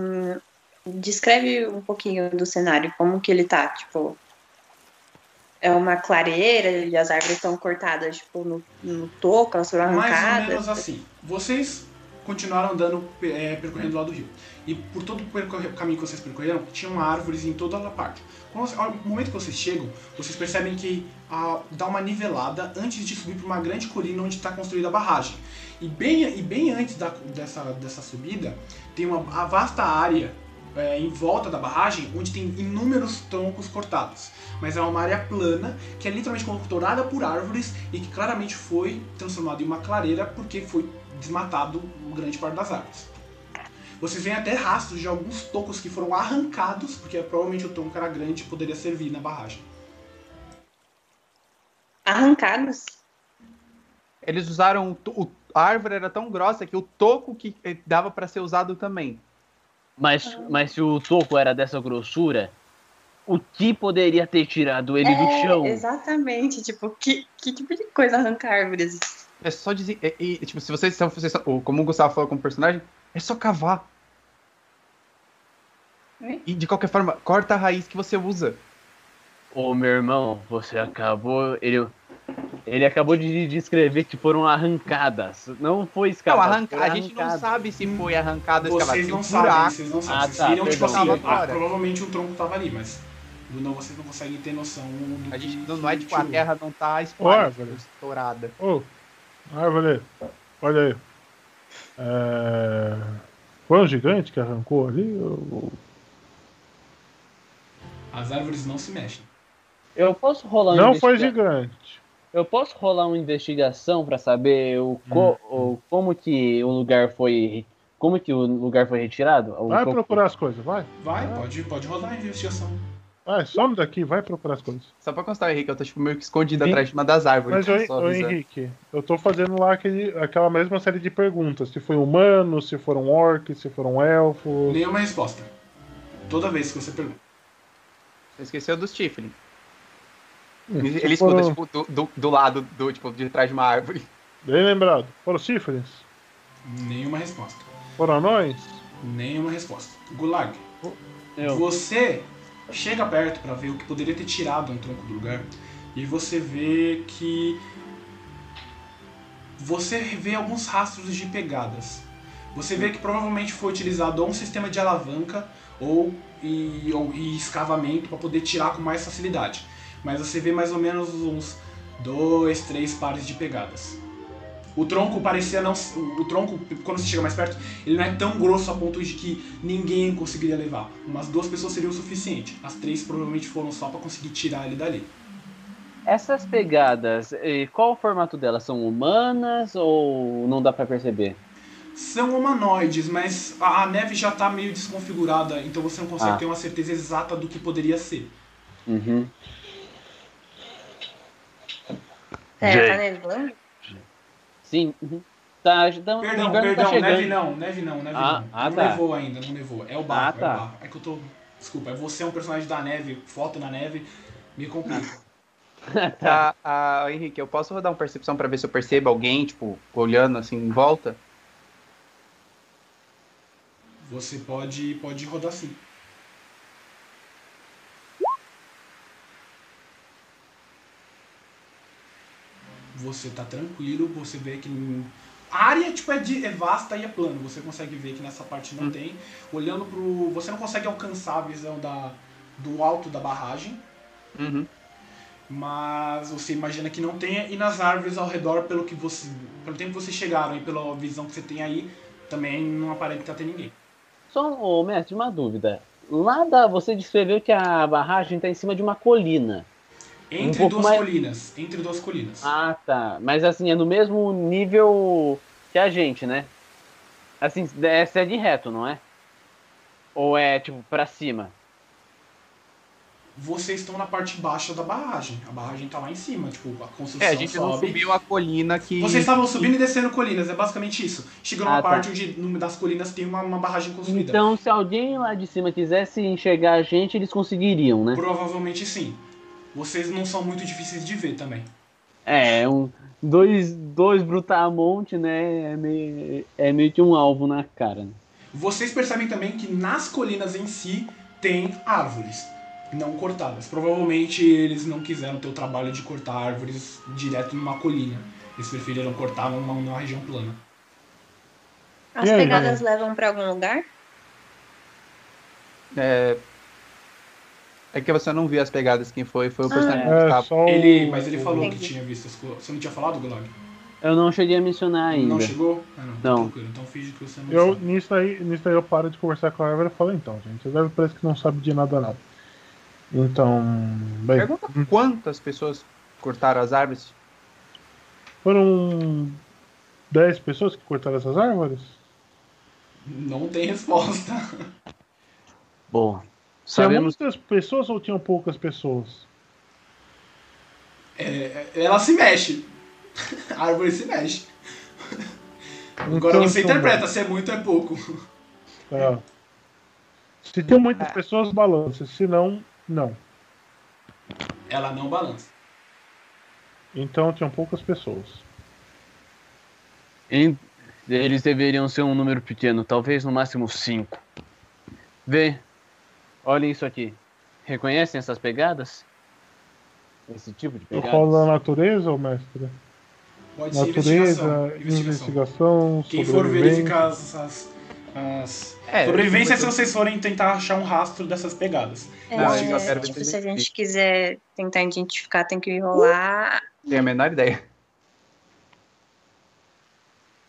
Descreve um pouquinho do cenário, como que ele tá, tipo. É uma clareira e as árvores estão cortadas, tipo, no, no toco, elas foram Mais ou arrancadas. menos assim. Vocês continuaram andando, é, percorrendo lá do rio. E por todo o caminho que vocês percorreram, tinham árvores em toda a parte. Quando ao momento que vocês chegam, vocês percebem que ah, dá uma nivelada antes de subir para uma grande colina onde está construída a barragem. E bem, e bem antes da- dessa, dessa subida, tem uma vasta área é, em volta da barragem onde tem inúmeros troncos cortados. Mas é uma área plana que é literalmente contornada por árvores e que claramente foi transformada em uma clareira porque foi desmatado grande parte das árvores. Vocês veem até rastros de alguns tocos que foram arrancados, porque provavelmente o tronco era grande e poderia servir na barragem. Arrancadas. Eles usaram. o a árvore era tão grossa que o toco que eh, dava pra ser usado também. Mas, mas se o toco era dessa grossura, o que poderia ter tirado ele do É, chão? Exatamente, tipo, que, que tipo de coisa arrancar árvores? É só dizer. é- e, tipo, se vocês são. Vocês como o Gustavo falou como personagem, é só cavar. É. E de qualquer forma, corta a raiz que você usa. Ô meu irmão, você acabou. Ele. Ele acabou de descrever que foram arrancadas. Não foi Não, escavadas. arranca... foram a gente não sabe se foi arrancado ou escavado. Vocês não sabem, buraco. vocês não sabem. Ah, vocês tá, viram, tipo assim, ah, provavelmente um tronco tava ali, mas não, vocês não conseguem ter noção do A gente que- não, não é tipo, a terra não tá estourada. Ô, árvore, olha aí. É... Foi um gigante que arrancou ali? ou- As árvores não se mexem. Eu posso rolar Não foi gigante. Eu posso rolar uma investigação pra saber o, co- o- como que o lugar foi como que o lugar foi retirado? O Vai procurar as coisas, vai. Vai, pode, pode rodar a investigação. Vai, some daqui, vai procurar as coisas. Só pra constar, Henrique, eu tô tipo, meio que escondido Sim. atrás de uma das árvores. Mas, ô. Henrique, eu tô fazendo lá aquele, aquela mesma série de perguntas. Se foi humano, se foram orcs, se foram elfos. Nenhuma resposta. Toda vez que você pergunta. Você esqueceu dos Tiflin. Hum, Ele ele escuta, foram- tipo, do, do, do lado, do, tipo, de trás de uma árvore. Bem lembrado. Foram cifres? Nenhuma resposta. Foram anões? Nenhuma resposta. Gulag, Eu. você chega perto pra ver o que poderia ter tirado um tronco do lugar e você vê que você vê alguns rastros de pegadas. Você vê que provavelmente foi utilizado ou um sistema de alavanca ou e, ou- e escavamento para poder tirar com mais facilidade. Mas você vê mais ou menos uns dois, três pares de pegadas. O tronco parecia não. O tronco, quando você chega mais perto, ele não é tão grosso a ponto de que ninguém conseguiria levar. Umas duas pessoas seriam o suficiente. As três provavelmente foram só para conseguir tirar ele dali. Essas pegadas, qual o formato delas? São humanas ou não dá pra perceber? São humanoides, mas a a neve já tá meio desconfigurada, então você não consegue Ah. ter uma certeza exata do que poderia ser. Uhum. É, tá nevando? Sim. Uhum. Tá, então, Perdão, perdão, tá neve não, neve não, neve Ah, não. ah, não tá. nevou ainda, não nevou. É o barro, Ah, é tá. o barro. É que eu tô. Desculpa, é você é um personagem da neve, foto na neve, me complica. Tá. Ah, Henrique, eu posso rodar uma percepção pra ver se eu percebo alguém, tipo, olhando assim em volta? Você pode, pode rodar sim. Você tá tranquilo, você vê que a área tipo, é, de- é vasta e é plano. Você consegue ver que nessa parte não Hum. tem. Olhando pro. Você não consegue alcançar a visão da, do alto da barragem, Uhum. mas você imagina que não tenha. E nas árvores ao redor, pelo que você. Pelo tempo que vocês chegaram e pela visão que você tem aí, também não aparenta ter ninguém. Só, ô, mestre, uma dúvida. Lá da, você descreveu que a barragem tá em cima de uma colina. Entre pouco duas mais- colinas. Entre duas colinas. Ah, tá. Mas assim, é no mesmo nível que a gente, né? Assim, essa é de reto, não é? Ou é, tipo, pra cima? Vocês estão na parte baixa da barragem. A barragem tá lá em cima, tipo, a construção É, a gente não sobe. subiu a colina que. Vocês estavam subindo e descendo colinas, é basicamente isso. Chegou numa Ah, tá. parte onde numa das colinas tem uma, uma barragem construída. Então, se alguém lá de cima quisesse enxergar a gente, eles conseguiriam, né? Provavelmente sim. Vocês não são muito difíceis de ver também. É, um, dois, dois brutamonte, né? É meio, é meio que um alvo na cara. né? Vocês percebem também que nas colinas em si tem árvores não cortadas. Provavelmente eles não quiseram ter o trabalho de cortar árvores direto numa colina. Eles preferiram cortar numa, numa região plana. As pegadas levam pra algum lugar? É... é que você não viu as pegadas, quem foi? Foi o Ah. personagem que É, estava. só o- Ele, mas ele falou que tinha visto as coisas. Você não tinha falado, Gulag? Eu não cheguei a mencionar ainda. Não chegou? Ah, não. tá Não. Então finge que você não Eu, sabe. nisso aí, nisso aí eu paro de conversar com a árvore e falo, então, gente, a árvore parece que não sabe de nada nada. Então, bem, Pergunta quantas pessoas cortaram as árvores? foram 10 pessoas que cortaram essas árvores? Não tem resposta. Bom, Tinha sabemos. muitas pessoas ou tinham poucas pessoas? É, ela se mexe. A árvore se mexe. Agora Então, você então, interpreta se é muito ou é pouco. Tá. Se tem muitas pessoas, balança. Se não, não. Ela não balança. Então tinham poucas pessoas. Eles deveriam ser um número pequeno, talvez no máximo cinco. Vê, olhem isso aqui. Reconhecem essas pegadas? esse tipo de Eu pegada? falo da natureza, ou mestre? Pode ser Natureza, investigação. investigação. investigação, Quem for verificar as. as, as- É, sobrevivência é se eu- vocês forem tentar achar um rastro dessas pegadas. É, eu ver tipo, se a gente quiser tentar identificar, tem que rolar. Tenho a menor ideia.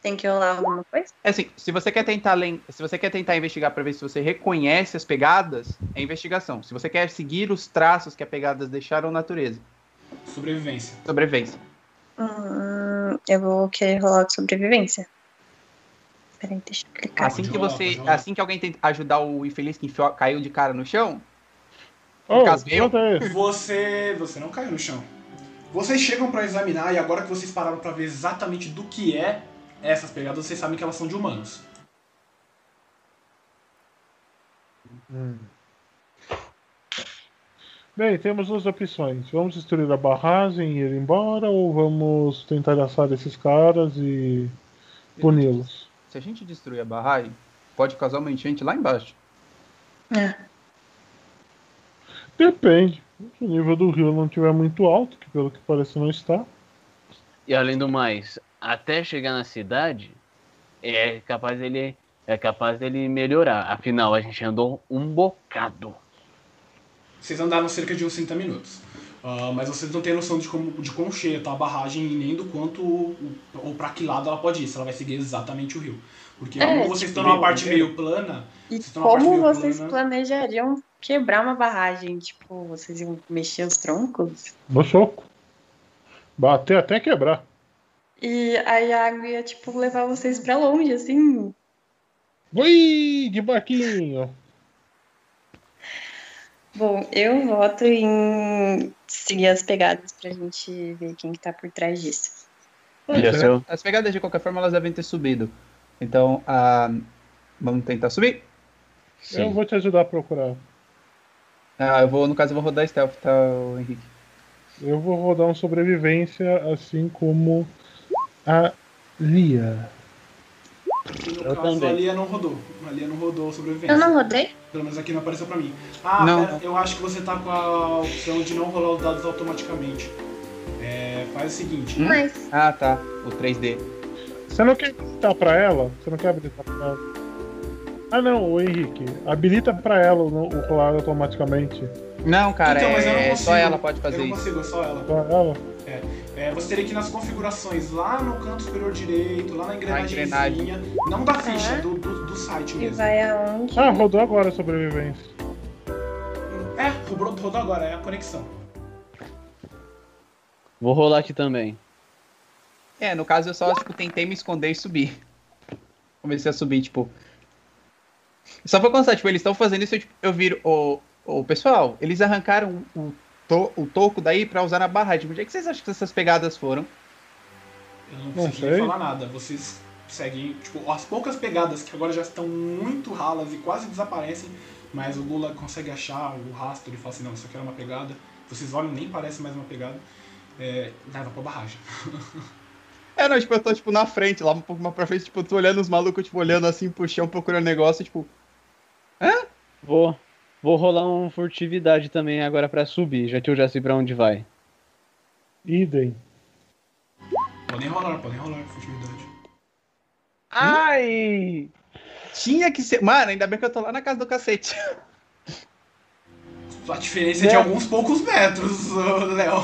Tem que rolar alguma coisa? É assim, se você quer tentar len- se você quer tentar investigar para ver se você reconhece as pegadas, é investigação. Se você quer seguir os traços que as pegadas deixaram na natureza, Sobrevivência. sobrevivência. Hum, eu vou querer rolar de sobrevivência. Peraí, deixa eu clicar. Assim que você, assim que alguém tenta ajudar o infeliz que enfiou- caiu de cara no chão, Oh, caso. Você. Você não caiu no chão. Vocês chegam pra examinar e agora que vocês pararam pra ver exatamente do que é essas pegadas, vocês sabem que elas são de humanos. Hum. Bem, temos duas opções. Vamos destruir a barragem e ir embora ou vamos tentar assar esses caras e puni-los? se a gente destruir a barragem, pode causar uma enchente lá embaixo. É. Depende. Se o nível do rio não estiver muito alto, que pelo que parece não está. E além do mais, até chegar na cidade, é capaz dele é capaz dele melhorar. Afinal, a gente andou um bocado. Vocês andaram cerca de uns 30 minutos. Ah, mas vocês não têm noção de, como, de quão cheia tá a barragem e nem do quanto ou pra que lado ela pode ir, se ela vai seguir exatamente o rio. Porque É, como vocês tipo, estão numa parte meio plana, E Vocês como meio vocês plana. planejariam quebrar uma barragem? Tipo, vocês iam mexer os troncos? No soco. Bater até quebrar. E aí a água ia, tipo, levar vocês pra longe, assim. Ui, de barquinho. Bom, eu voto em seguir as pegadas pra gente ver quem que tá por trás disso. Seu- As pegadas, de qualquer forma, elas devem ter subido. Então, ah, vamos tentar subir? Eu vou te ajudar a procurar. Ah, eu vou, no caso, eu vou rodar stealth, tá, Henrique? Eu vou rodar um sobrevivência, assim como a Lia. no Eu caso também. a Lia não rodou. A Lia não rodou sobrevivência. Eu não rodei? Pelo menos aqui não apareceu pra mim. Ah, Não. pera, eu acho que você tá com a opção de não rolar os dados automaticamente. É, faz o seguinte. Hum? Mas. Ah, tá. O 3D. Você não quer habilitar pra ela? Você não quer habilitar pra ela? Ah não, o Henrique. Habilita pra ela o, o rolar automaticamente. Não, cara, então, mas eu não é consigo. só ela pode Eu fazer não isso. consigo, é só ela. Pra ela? É, você teria que ir nas configurações, lá no canto superior direito, lá na engrenagemzinha. engrenagem. Não da ficha, É. do, do, do site E mesmo. vai aonde? Ah, rodou agora a sobrevivência. É, rodou, rodou agora, é a conexão. Vou rolar aqui também. É, no caso eu só, tipo, tentei me esconder e subir. Comecei a subir, tipo. Só pra constar, tipo, eles estão fazendo isso, eu, tipo, eu viro. O, o pessoal, eles arrancaram o, to- o toco daí pra usar na barragem. Onde é que vocês acham que essas pegadas foram? Eu não Não consegui sei. falar nada. Vocês seguem, tipo, as poucas pegadas que agora já estão muito ralas e quase desaparecem, mas o Lula consegue achar o rastro e fala assim, não, isso aqui era uma pegada. Vocês olham, nem parece mais uma pegada. É, leva pra barragem. É, não, tipo, eu tô, tipo, na frente, lá um pouco mais pra frente, tipo, eu tô olhando os malucos, tipo, olhando assim pro chão, procurando negócio, tipo. Vou, vou rolar um furtividade também agora pra subir, já que eu já sei pra onde vai. Idem. Podem rolar, podem rolar, furtividade. Ai! Tinha que ser. Mano, ainda bem que eu tô lá na casa do cacete. A diferença é de Né? alguns poucos metros, ô, Léo.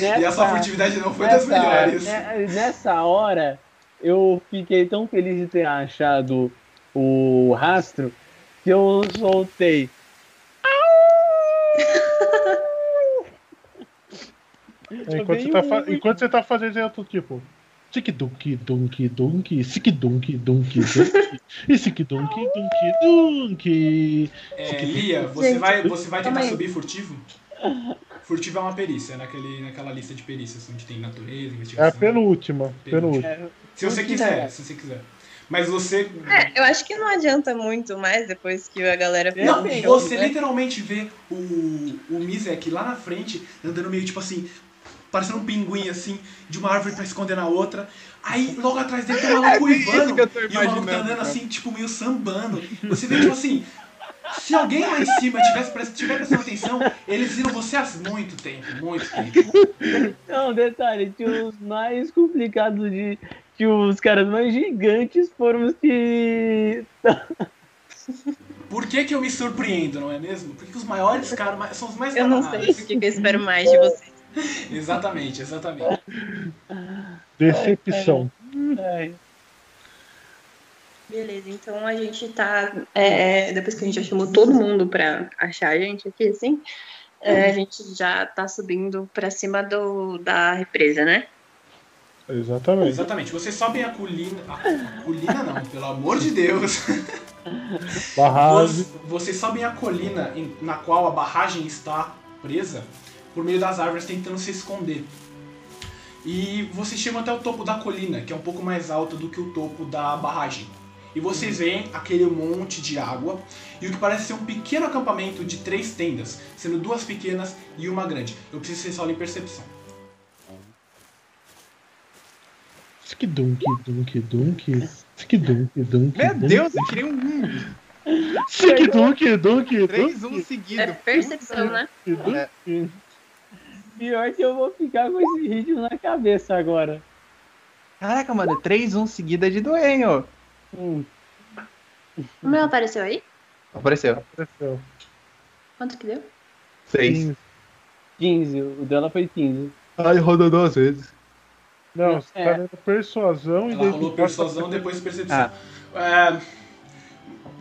Nessa, E a sua furtividade não foi das nessa, melhores. né, nessa hora, eu fiquei tão feliz de ter achado o rastro que eu soltei. Enquanto, você tá, fa- enquanto você tá fazendo, eu tô tipo. Tic dunk dunk dunk, sic dunk dunk dunk, e sic dunk dunk dunk. É, Lia, você Gente, vai, você vai tentar subir furtivo? Furtivo é uma perícia, é naquele, naquela lista de perícias onde tem natureza, É a investigação. penúltima. Penúltima. penúltima. Se você quiser, se você quiser. Mas você. É, eu acho que não adianta muito mais depois que a galera Não, um show, você né? literalmente vê o, o Mizek lá na frente, andando meio tipo assim, parecendo um pinguim assim, de uma árvore pra esconder na outra. Aí logo atrás dele tem um maluco É uivando. E o maluco tá andando cara. assim, tipo, meio sambando. Você vê, tipo assim, Se alguém lá em cima tivesse, tiver prestando atenção, eles viram você há muito tempo, muito tempo. Não, detalhe, tinha os mais complicados de. Que os caras mais gigantes foram os que. Por que, que eu me surpreendo, não é mesmo? Porque os maiores caras são os mais Eu não sei porque que eu espero mais de vocês. Exatamente, exatamente. Decepção. Ai, Beleza, então a gente tá. é, depois que a gente já chamou todo mundo pra achar a gente aqui, assim, é, a gente já tá subindo pra cima do, da represa, né? Exatamente. Exatamente. Vocês sobem a colina. A colina não, pelo amor de Deus. Barragem. Vo- Vocês sobem a colina em- na qual a barragem está presa por meio das árvores tentando se esconder. E vocês chegam até o topo da colina, que é um pouco mais alto do que o topo da barragem. E vocês veem aquele monte de água e o que parece ser um pequeno acampamento de três tendas, sendo duas pequenas e uma grande. Eu preciso que vocês falem percepção. Skidunk, dunk, dunk. Skidunk, dunk. Meu Deus, eu tirei um 1. Skidunk, dunk, 3 dunk. 1 seguido. É percepção, né? dunk. Pior que eu vou ficar com esse ritmo na cabeça agora. Caraca, mano, 3 1 seguido é de doer, hein, ó. Hum, O meu apareceu aí? Apareceu. Apareceu. Quanto que deu? 6. 15, o dela foi 15. Ai, rodou duas vezes. Não, os É. caras eram persuasão e Ela daí rolou persuasão, passa- depois percepção. Ah. É,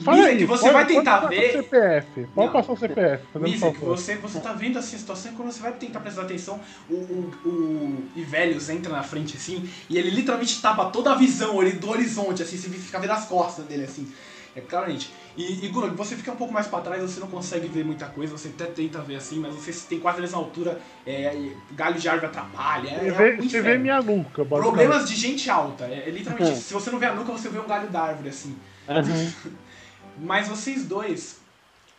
Fala Mizek, aí, você pode- vai tentar pode ver. passar o CPF. Pode Não. passar o CPF, favor. você, você tá vendo assim a situação e quando você vai tentar prestar atenção, o, o, o Ivelios entra na frente assim e ele literalmente tapa toda a visão ali do horizonte, assim, você fica vendo as costas dele assim. É claramente. E, e Gulag, você fica um pouco mais pra trás, você não consegue ver muita coisa, você até tenta ver assim, mas você tem quase a mesma altura, é, e galho de árvore atrapalha. É, Você vê, um você vê minha nuca. Problemas de gente alta. É, é literalmente, Uhum. se você não vê a nuca, você vê um galho da árvore assim. Aham. Mas vocês dois,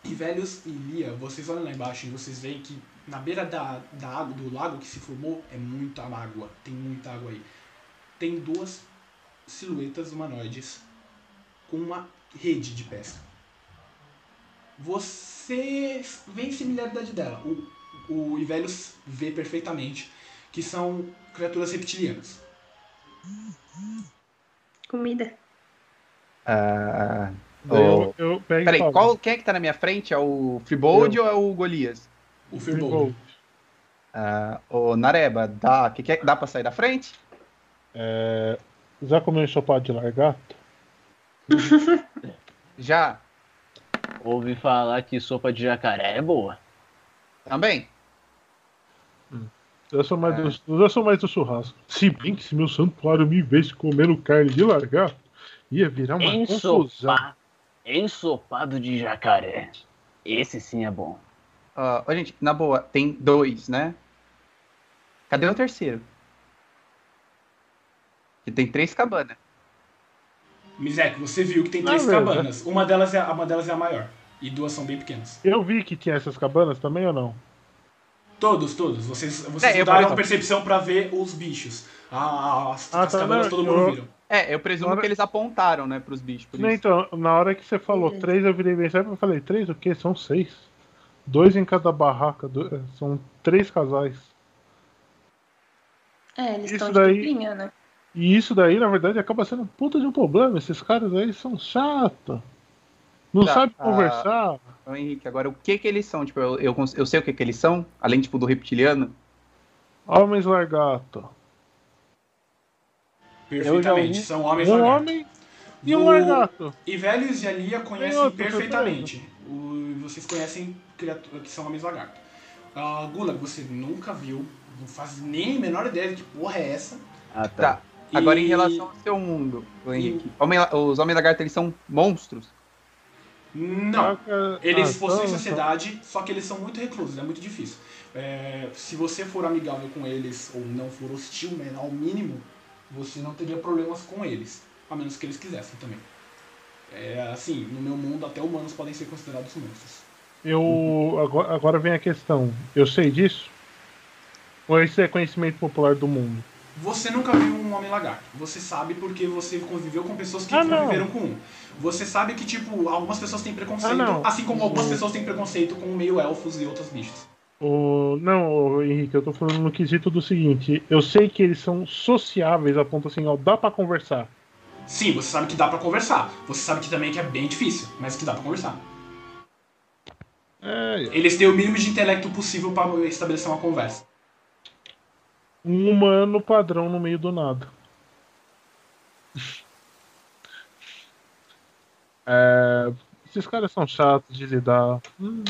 Ivelios e Lia, vocês olham lá embaixo e vocês veem que na beira da, da água, do lago que se formou é muita água. Tem muita água aí. Tem duas silhuetas humanoides com uma rede de pesca. Você vê similaridade dela. O, o Ivelios vê perfeitamente que são criaturas reptilianas. Comida. Ah, Oh. eu, eu pego peraí, qual, quem é que tá na minha frente? É o Freebold ou é o Golias? O. Firbolg. Ah, ô, Nareba, dá, que que é, dá pra sair da frente? É, já comeu ensopado de largato? Já? Ouvi falar que sopa de jacaré é boa. Também? Eu sou, mais É. do, eu sou mais do churrasco. Se bem que se meu santuário me visse comendo carne de largato, ia virar uma confusão. Ensopado. Ensopado de jacaré. Esse sim é bom. Ô, gente, na boa, tem dois, né? Cadê o terceiro? Que tem três cabanas. Mizek, você viu que tem três mesmo. cabanas. Uma delas, é, uma delas é a maior. E duas são bem pequenas. Eu vi que tinha essas cabanas também ou não? Todos, todos. Vocês, vocês É, eu falei- a percepção pra ver os bichos. Ah, as, Ah, as tá, cabanas não, todo eu- mundo viram. É, eu presumo Agora- que eles apontaram, né, pros bichos. Por Não, isso. então, na hora que você falou três, eu virei bem sério e falei, três o quê? São seis. Dois em cada barraca, do- é, são três casais. É, eles Isso estão de daí- duplinha, né? E isso daí, na verdade, acaba sendo um puta de um problema. Esses caras aí são chatos. Não Tá, sabem ah, conversar. Então, Henrique, agora o que que eles são? Tipo, eu, eu, eu sei o que que eles são, além, tipo, do reptiliano. Homens largato. Perfeitamente. ouvi- São homens Um homem e um largato. E velhos e a Lia conhecem outro, perfeitamente. O- vocês conhecem criaturas que são homens lagarto. Ah, Gulag, você nunca viu, não faz nem a menor ideia de que porra é essa. Ah, Tá. Agora, em E- relação ao seu mundo, Henrique, homem- os homens lagartos, eles são monstros? Não. Eles ah, possuem então- sociedade, só que eles são muito reclusos, é muito difícil. É, se você for amigável com eles, ou não for hostil, né, ao mínimo, você não teria problemas com eles. A menos que eles quisessem também. É, assim, no meu mundo, até humanos podem ser considerados monstros. Eu agora, agora vem a questão. Eu sei disso? Ou isso é conhecimento popular do mundo? Você nunca viu um homem lagarto. Você sabe porque você conviveu com pessoas que Ah, não. conviveram com um. Você sabe que, tipo, algumas pessoas têm preconceito, Ah, não. assim como algumas pessoas têm preconceito com meio elfos e outros bichos. O... Não, Henrique, eu tô falando no quesito do seguinte: eu sei que eles são sociáveis a ponto assim, ó, dá pra conversar. Sim, você sabe que dá pra conversar. Você sabe que também que é bem difícil, mas que dá pra conversar. É, Eles têm o mínimo de intelecto possível pra estabelecer uma conversa. Um humano padrão no meio do nada. É, esses caras são chatos de lidar. Hum.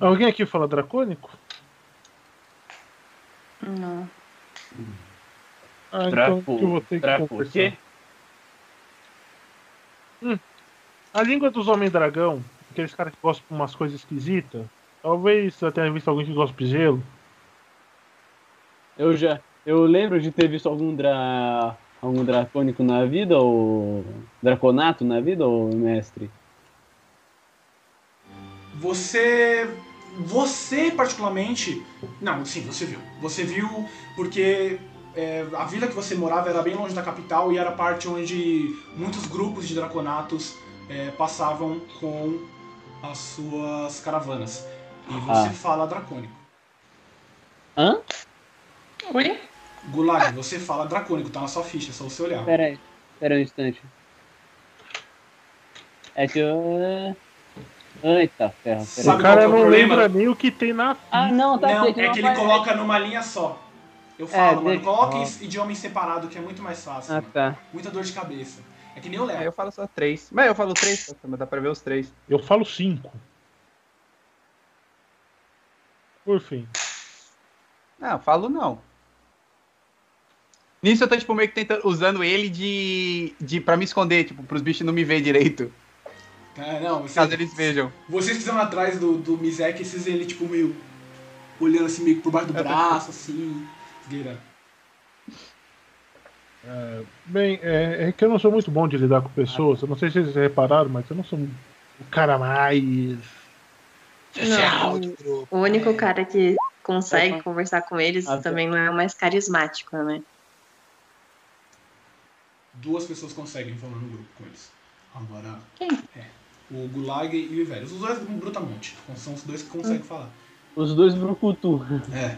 Alguém aqui fala dracônico? Não. Ah, Draco- então eu vou ter que Draco o conversar. quê? A língua dos homens-dragão, aqueles caras que gostam de umas coisas esquisitas, talvez você tenha visto alguém que gosta de gelo. Eu já. Eu lembro de ter visto algum dra. algum dracônico na vida, ou. Draconato na vida, ou mestre? Você. Você, particularmente. Não, sim, você viu. Você viu porque é, a vila que você morava era bem longe da capital e era parte onde muitos grupos de draconatos é, passavam com as suas caravanas. E você Ah. fala dracônico. Hã? Oi? Gulag, você fala dracônico, tá na sua ficha, é só você olhar. Pera aí. Pera um instante. É que eu. Eita, ferro. Pera Sabe o cara é o não problema? lembra nem o que tem na Ah, não, tá Não, que é não que ele aparece. coloca numa linha só. Eu falo, mano, deixa- coloque Ah. idioma em separado, que é muito mais fácil. Ah, mano. tá. Muita dor de cabeça. É que nem o É, Léo. eu falo só três. Mas eu falo três, mas dá pra ver os três. Eu falo cinco. Por fim. Não, falo não. Nisso eu tô, tipo, meio que tentando, usando ele de, de. pra me esconder, tipo, pros bichos não me verem direito. É, não, você, Caso eles vejam. vocês que estão atrás do, do Mizek, esses ele, tipo, meio. olhando assim, meio que por baixo do braço, assim. Gueira. Bem, é, é que eu não sou muito bom de lidar com pessoas. Eu não sei se vocês repararam, mas eu não sou o cara mais. Não, o- o único cara que consegue Opa. conversar com eles também não é o mais carismático, né? Duas pessoas conseguem falar no grupo com eles. Agora. Quem? É. O Gulag e o Ivelhos. Os dois brutamonte. São os dois que conseguem falar. Os dois brucutu. É.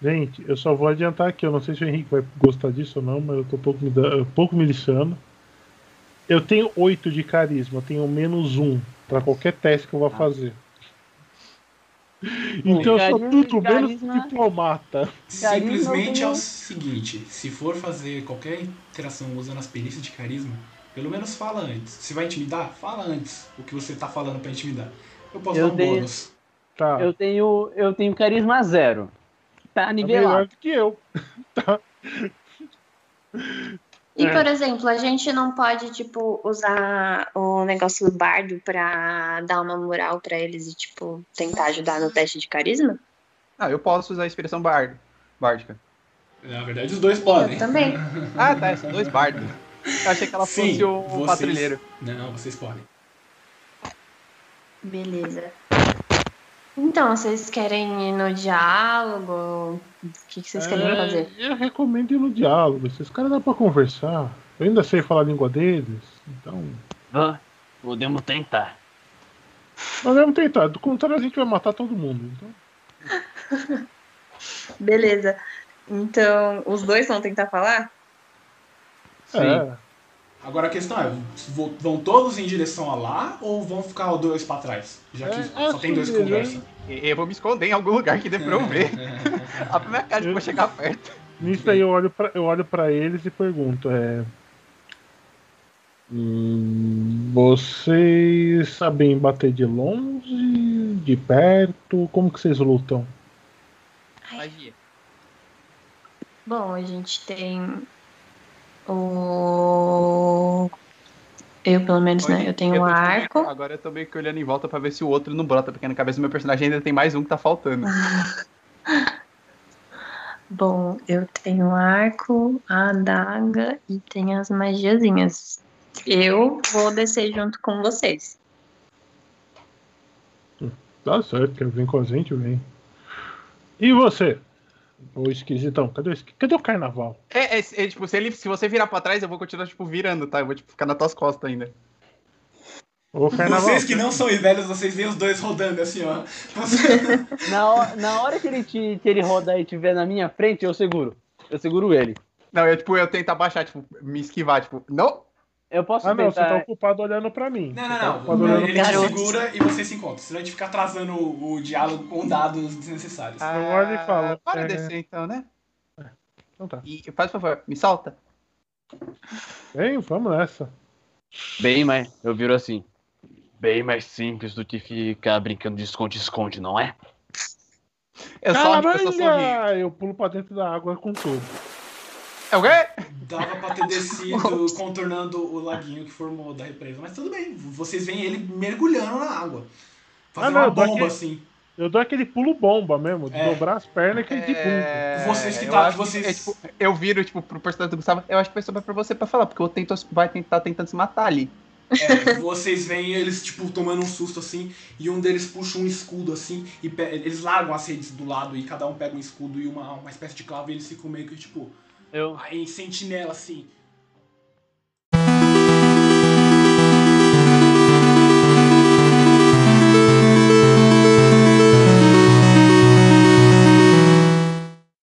Gente, eu só vou adiantar aqui. Eu não sei se o Henrique vai gostar disso ou não, mas eu tô pouco me, da- pouco me lixando. Eu tenho 8 de carisma, eu tenho menos um pra qualquer teste que eu vá fazer. Então eu sou tudo menos diplomata. Simplesmente é o seguinte: se for fazer qualquer interação usando as perícias de carisma, pelo menos fala antes. Se vai intimidar, fala antes o que você tá falando pra intimidar. Eu posso Eu dar um dei- bônus. Tá. Eu tenho. Eu tenho carisma zero. Tá Tá melhor nivelado. do que eu. E, É. por exemplo, a gente não pode, tipo, usar o negócio do bardo pra dar uma moral pra eles e, tipo, tentar ajudar no teste de carisma? Ah, eu posso usar a inspiração bard, bárdica. Na verdade, os dois podem. Eu também. Ah, tá, são dois bardos. Eu achei que ela Sim, fosse o vocês- patrulheiro. Não, vocês podem. Beleza. Então, vocês querem ir no diálogo? O que, que vocês querem É, fazer? Eu recomendo ir no diálogo. Esses caras dá pra conversar. Eu ainda sei falar a língua deles. Então. Ah, podemos tentar. Mas vamos tentar. Do contrário, a gente vai matar todo mundo. Então. Beleza. Então, os dois vão tentar falar? Sim. É. Agora a questão é: vão todos em direção a lá ou vão ficar os dois pra trás? Já que É, só tem dois que conversam. Eu vou me esconder em algum lugar que dê pra eu ver. A primeira cara que eu vou chegar perto. Nisso aí eu olho pra, eu olho pra eles e pergunto, é. hum, vocês sabem bater de longe, de perto? Como que vocês lutam? Magia. Bom, a gente tem o. Eu, pelo menos, né? Eu tenho tô, um arco. Agora eu tô meio que olhando em volta pra ver se o outro não brota, porque na cabeça do meu personagem ainda tem mais um que tá faltando. Bom, eu tenho um arco, a adaga e tenho as magiazinhas. Eu vou descer junto com vocês. Tá certo, quer vir com a gente, vem. E você? Ô, esquisitão, cadê o, esqui- cadê o carnaval? É, é, é, tipo, se, ele, se você virar pra trás, eu vou continuar, tipo, virando, tá? Eu vou, tipo, ficar nas tuas costas ainda. Ô, carnaval. Vocês que não são velhos, vocês veem os dois rodando assim, ó. Na hora, na hora que, ele te, que ele rodar e tiver na minha frente, eu seguro. Eu seguro ele. Não, eu, tipo, eu tento abaixar, tipo, me esquivar, tipo, não. Eu posso Ah, não, você tá tentar. ocupado olhando pra mim. Não, Você não, tá não. olhando Ele te segura e vocês se encontram. Senão a gente fica atrasando o, o diálogo com dados desnecessários. Eu olho e falo, Para é- descer, então, né? Então tá. E, faz favor, me solta. Bem, vamos nessa. Bem mais. Eu viro assim. Bem mais simples do que ficar brincando de esconde-esconde, não é? Eu só, eu só sorri. Caralho! Eu pulo pra dentro da água com tudo. É o quê? Dava pra ter descido contornando o laguinho que formou da represa. Mas tudo bem, vocês veem ele mergulhando na água. Fazendo Ah, não, uma bomba daqui- assim. Eu dou aquele pulo bomba mesmo, de É. dobrar as pernas e cair de bunda. É, Vocês que eu tá- acho vocês- é, tipo, eu viro, tipo, pro personagem do Gustavo, eu acho que vai sobrar pra você pra falar, porque o tento vai tentar tentando se matar ali. É, vocês veem eles, tipo, tomando um susto assim, e um deles puxa um escudo assim, e eles largam as redes do lado, e cada um pega um escudo e uma, uma espécie de clava, e eles ficam meio que, tipo, Eu, em sentinela assim.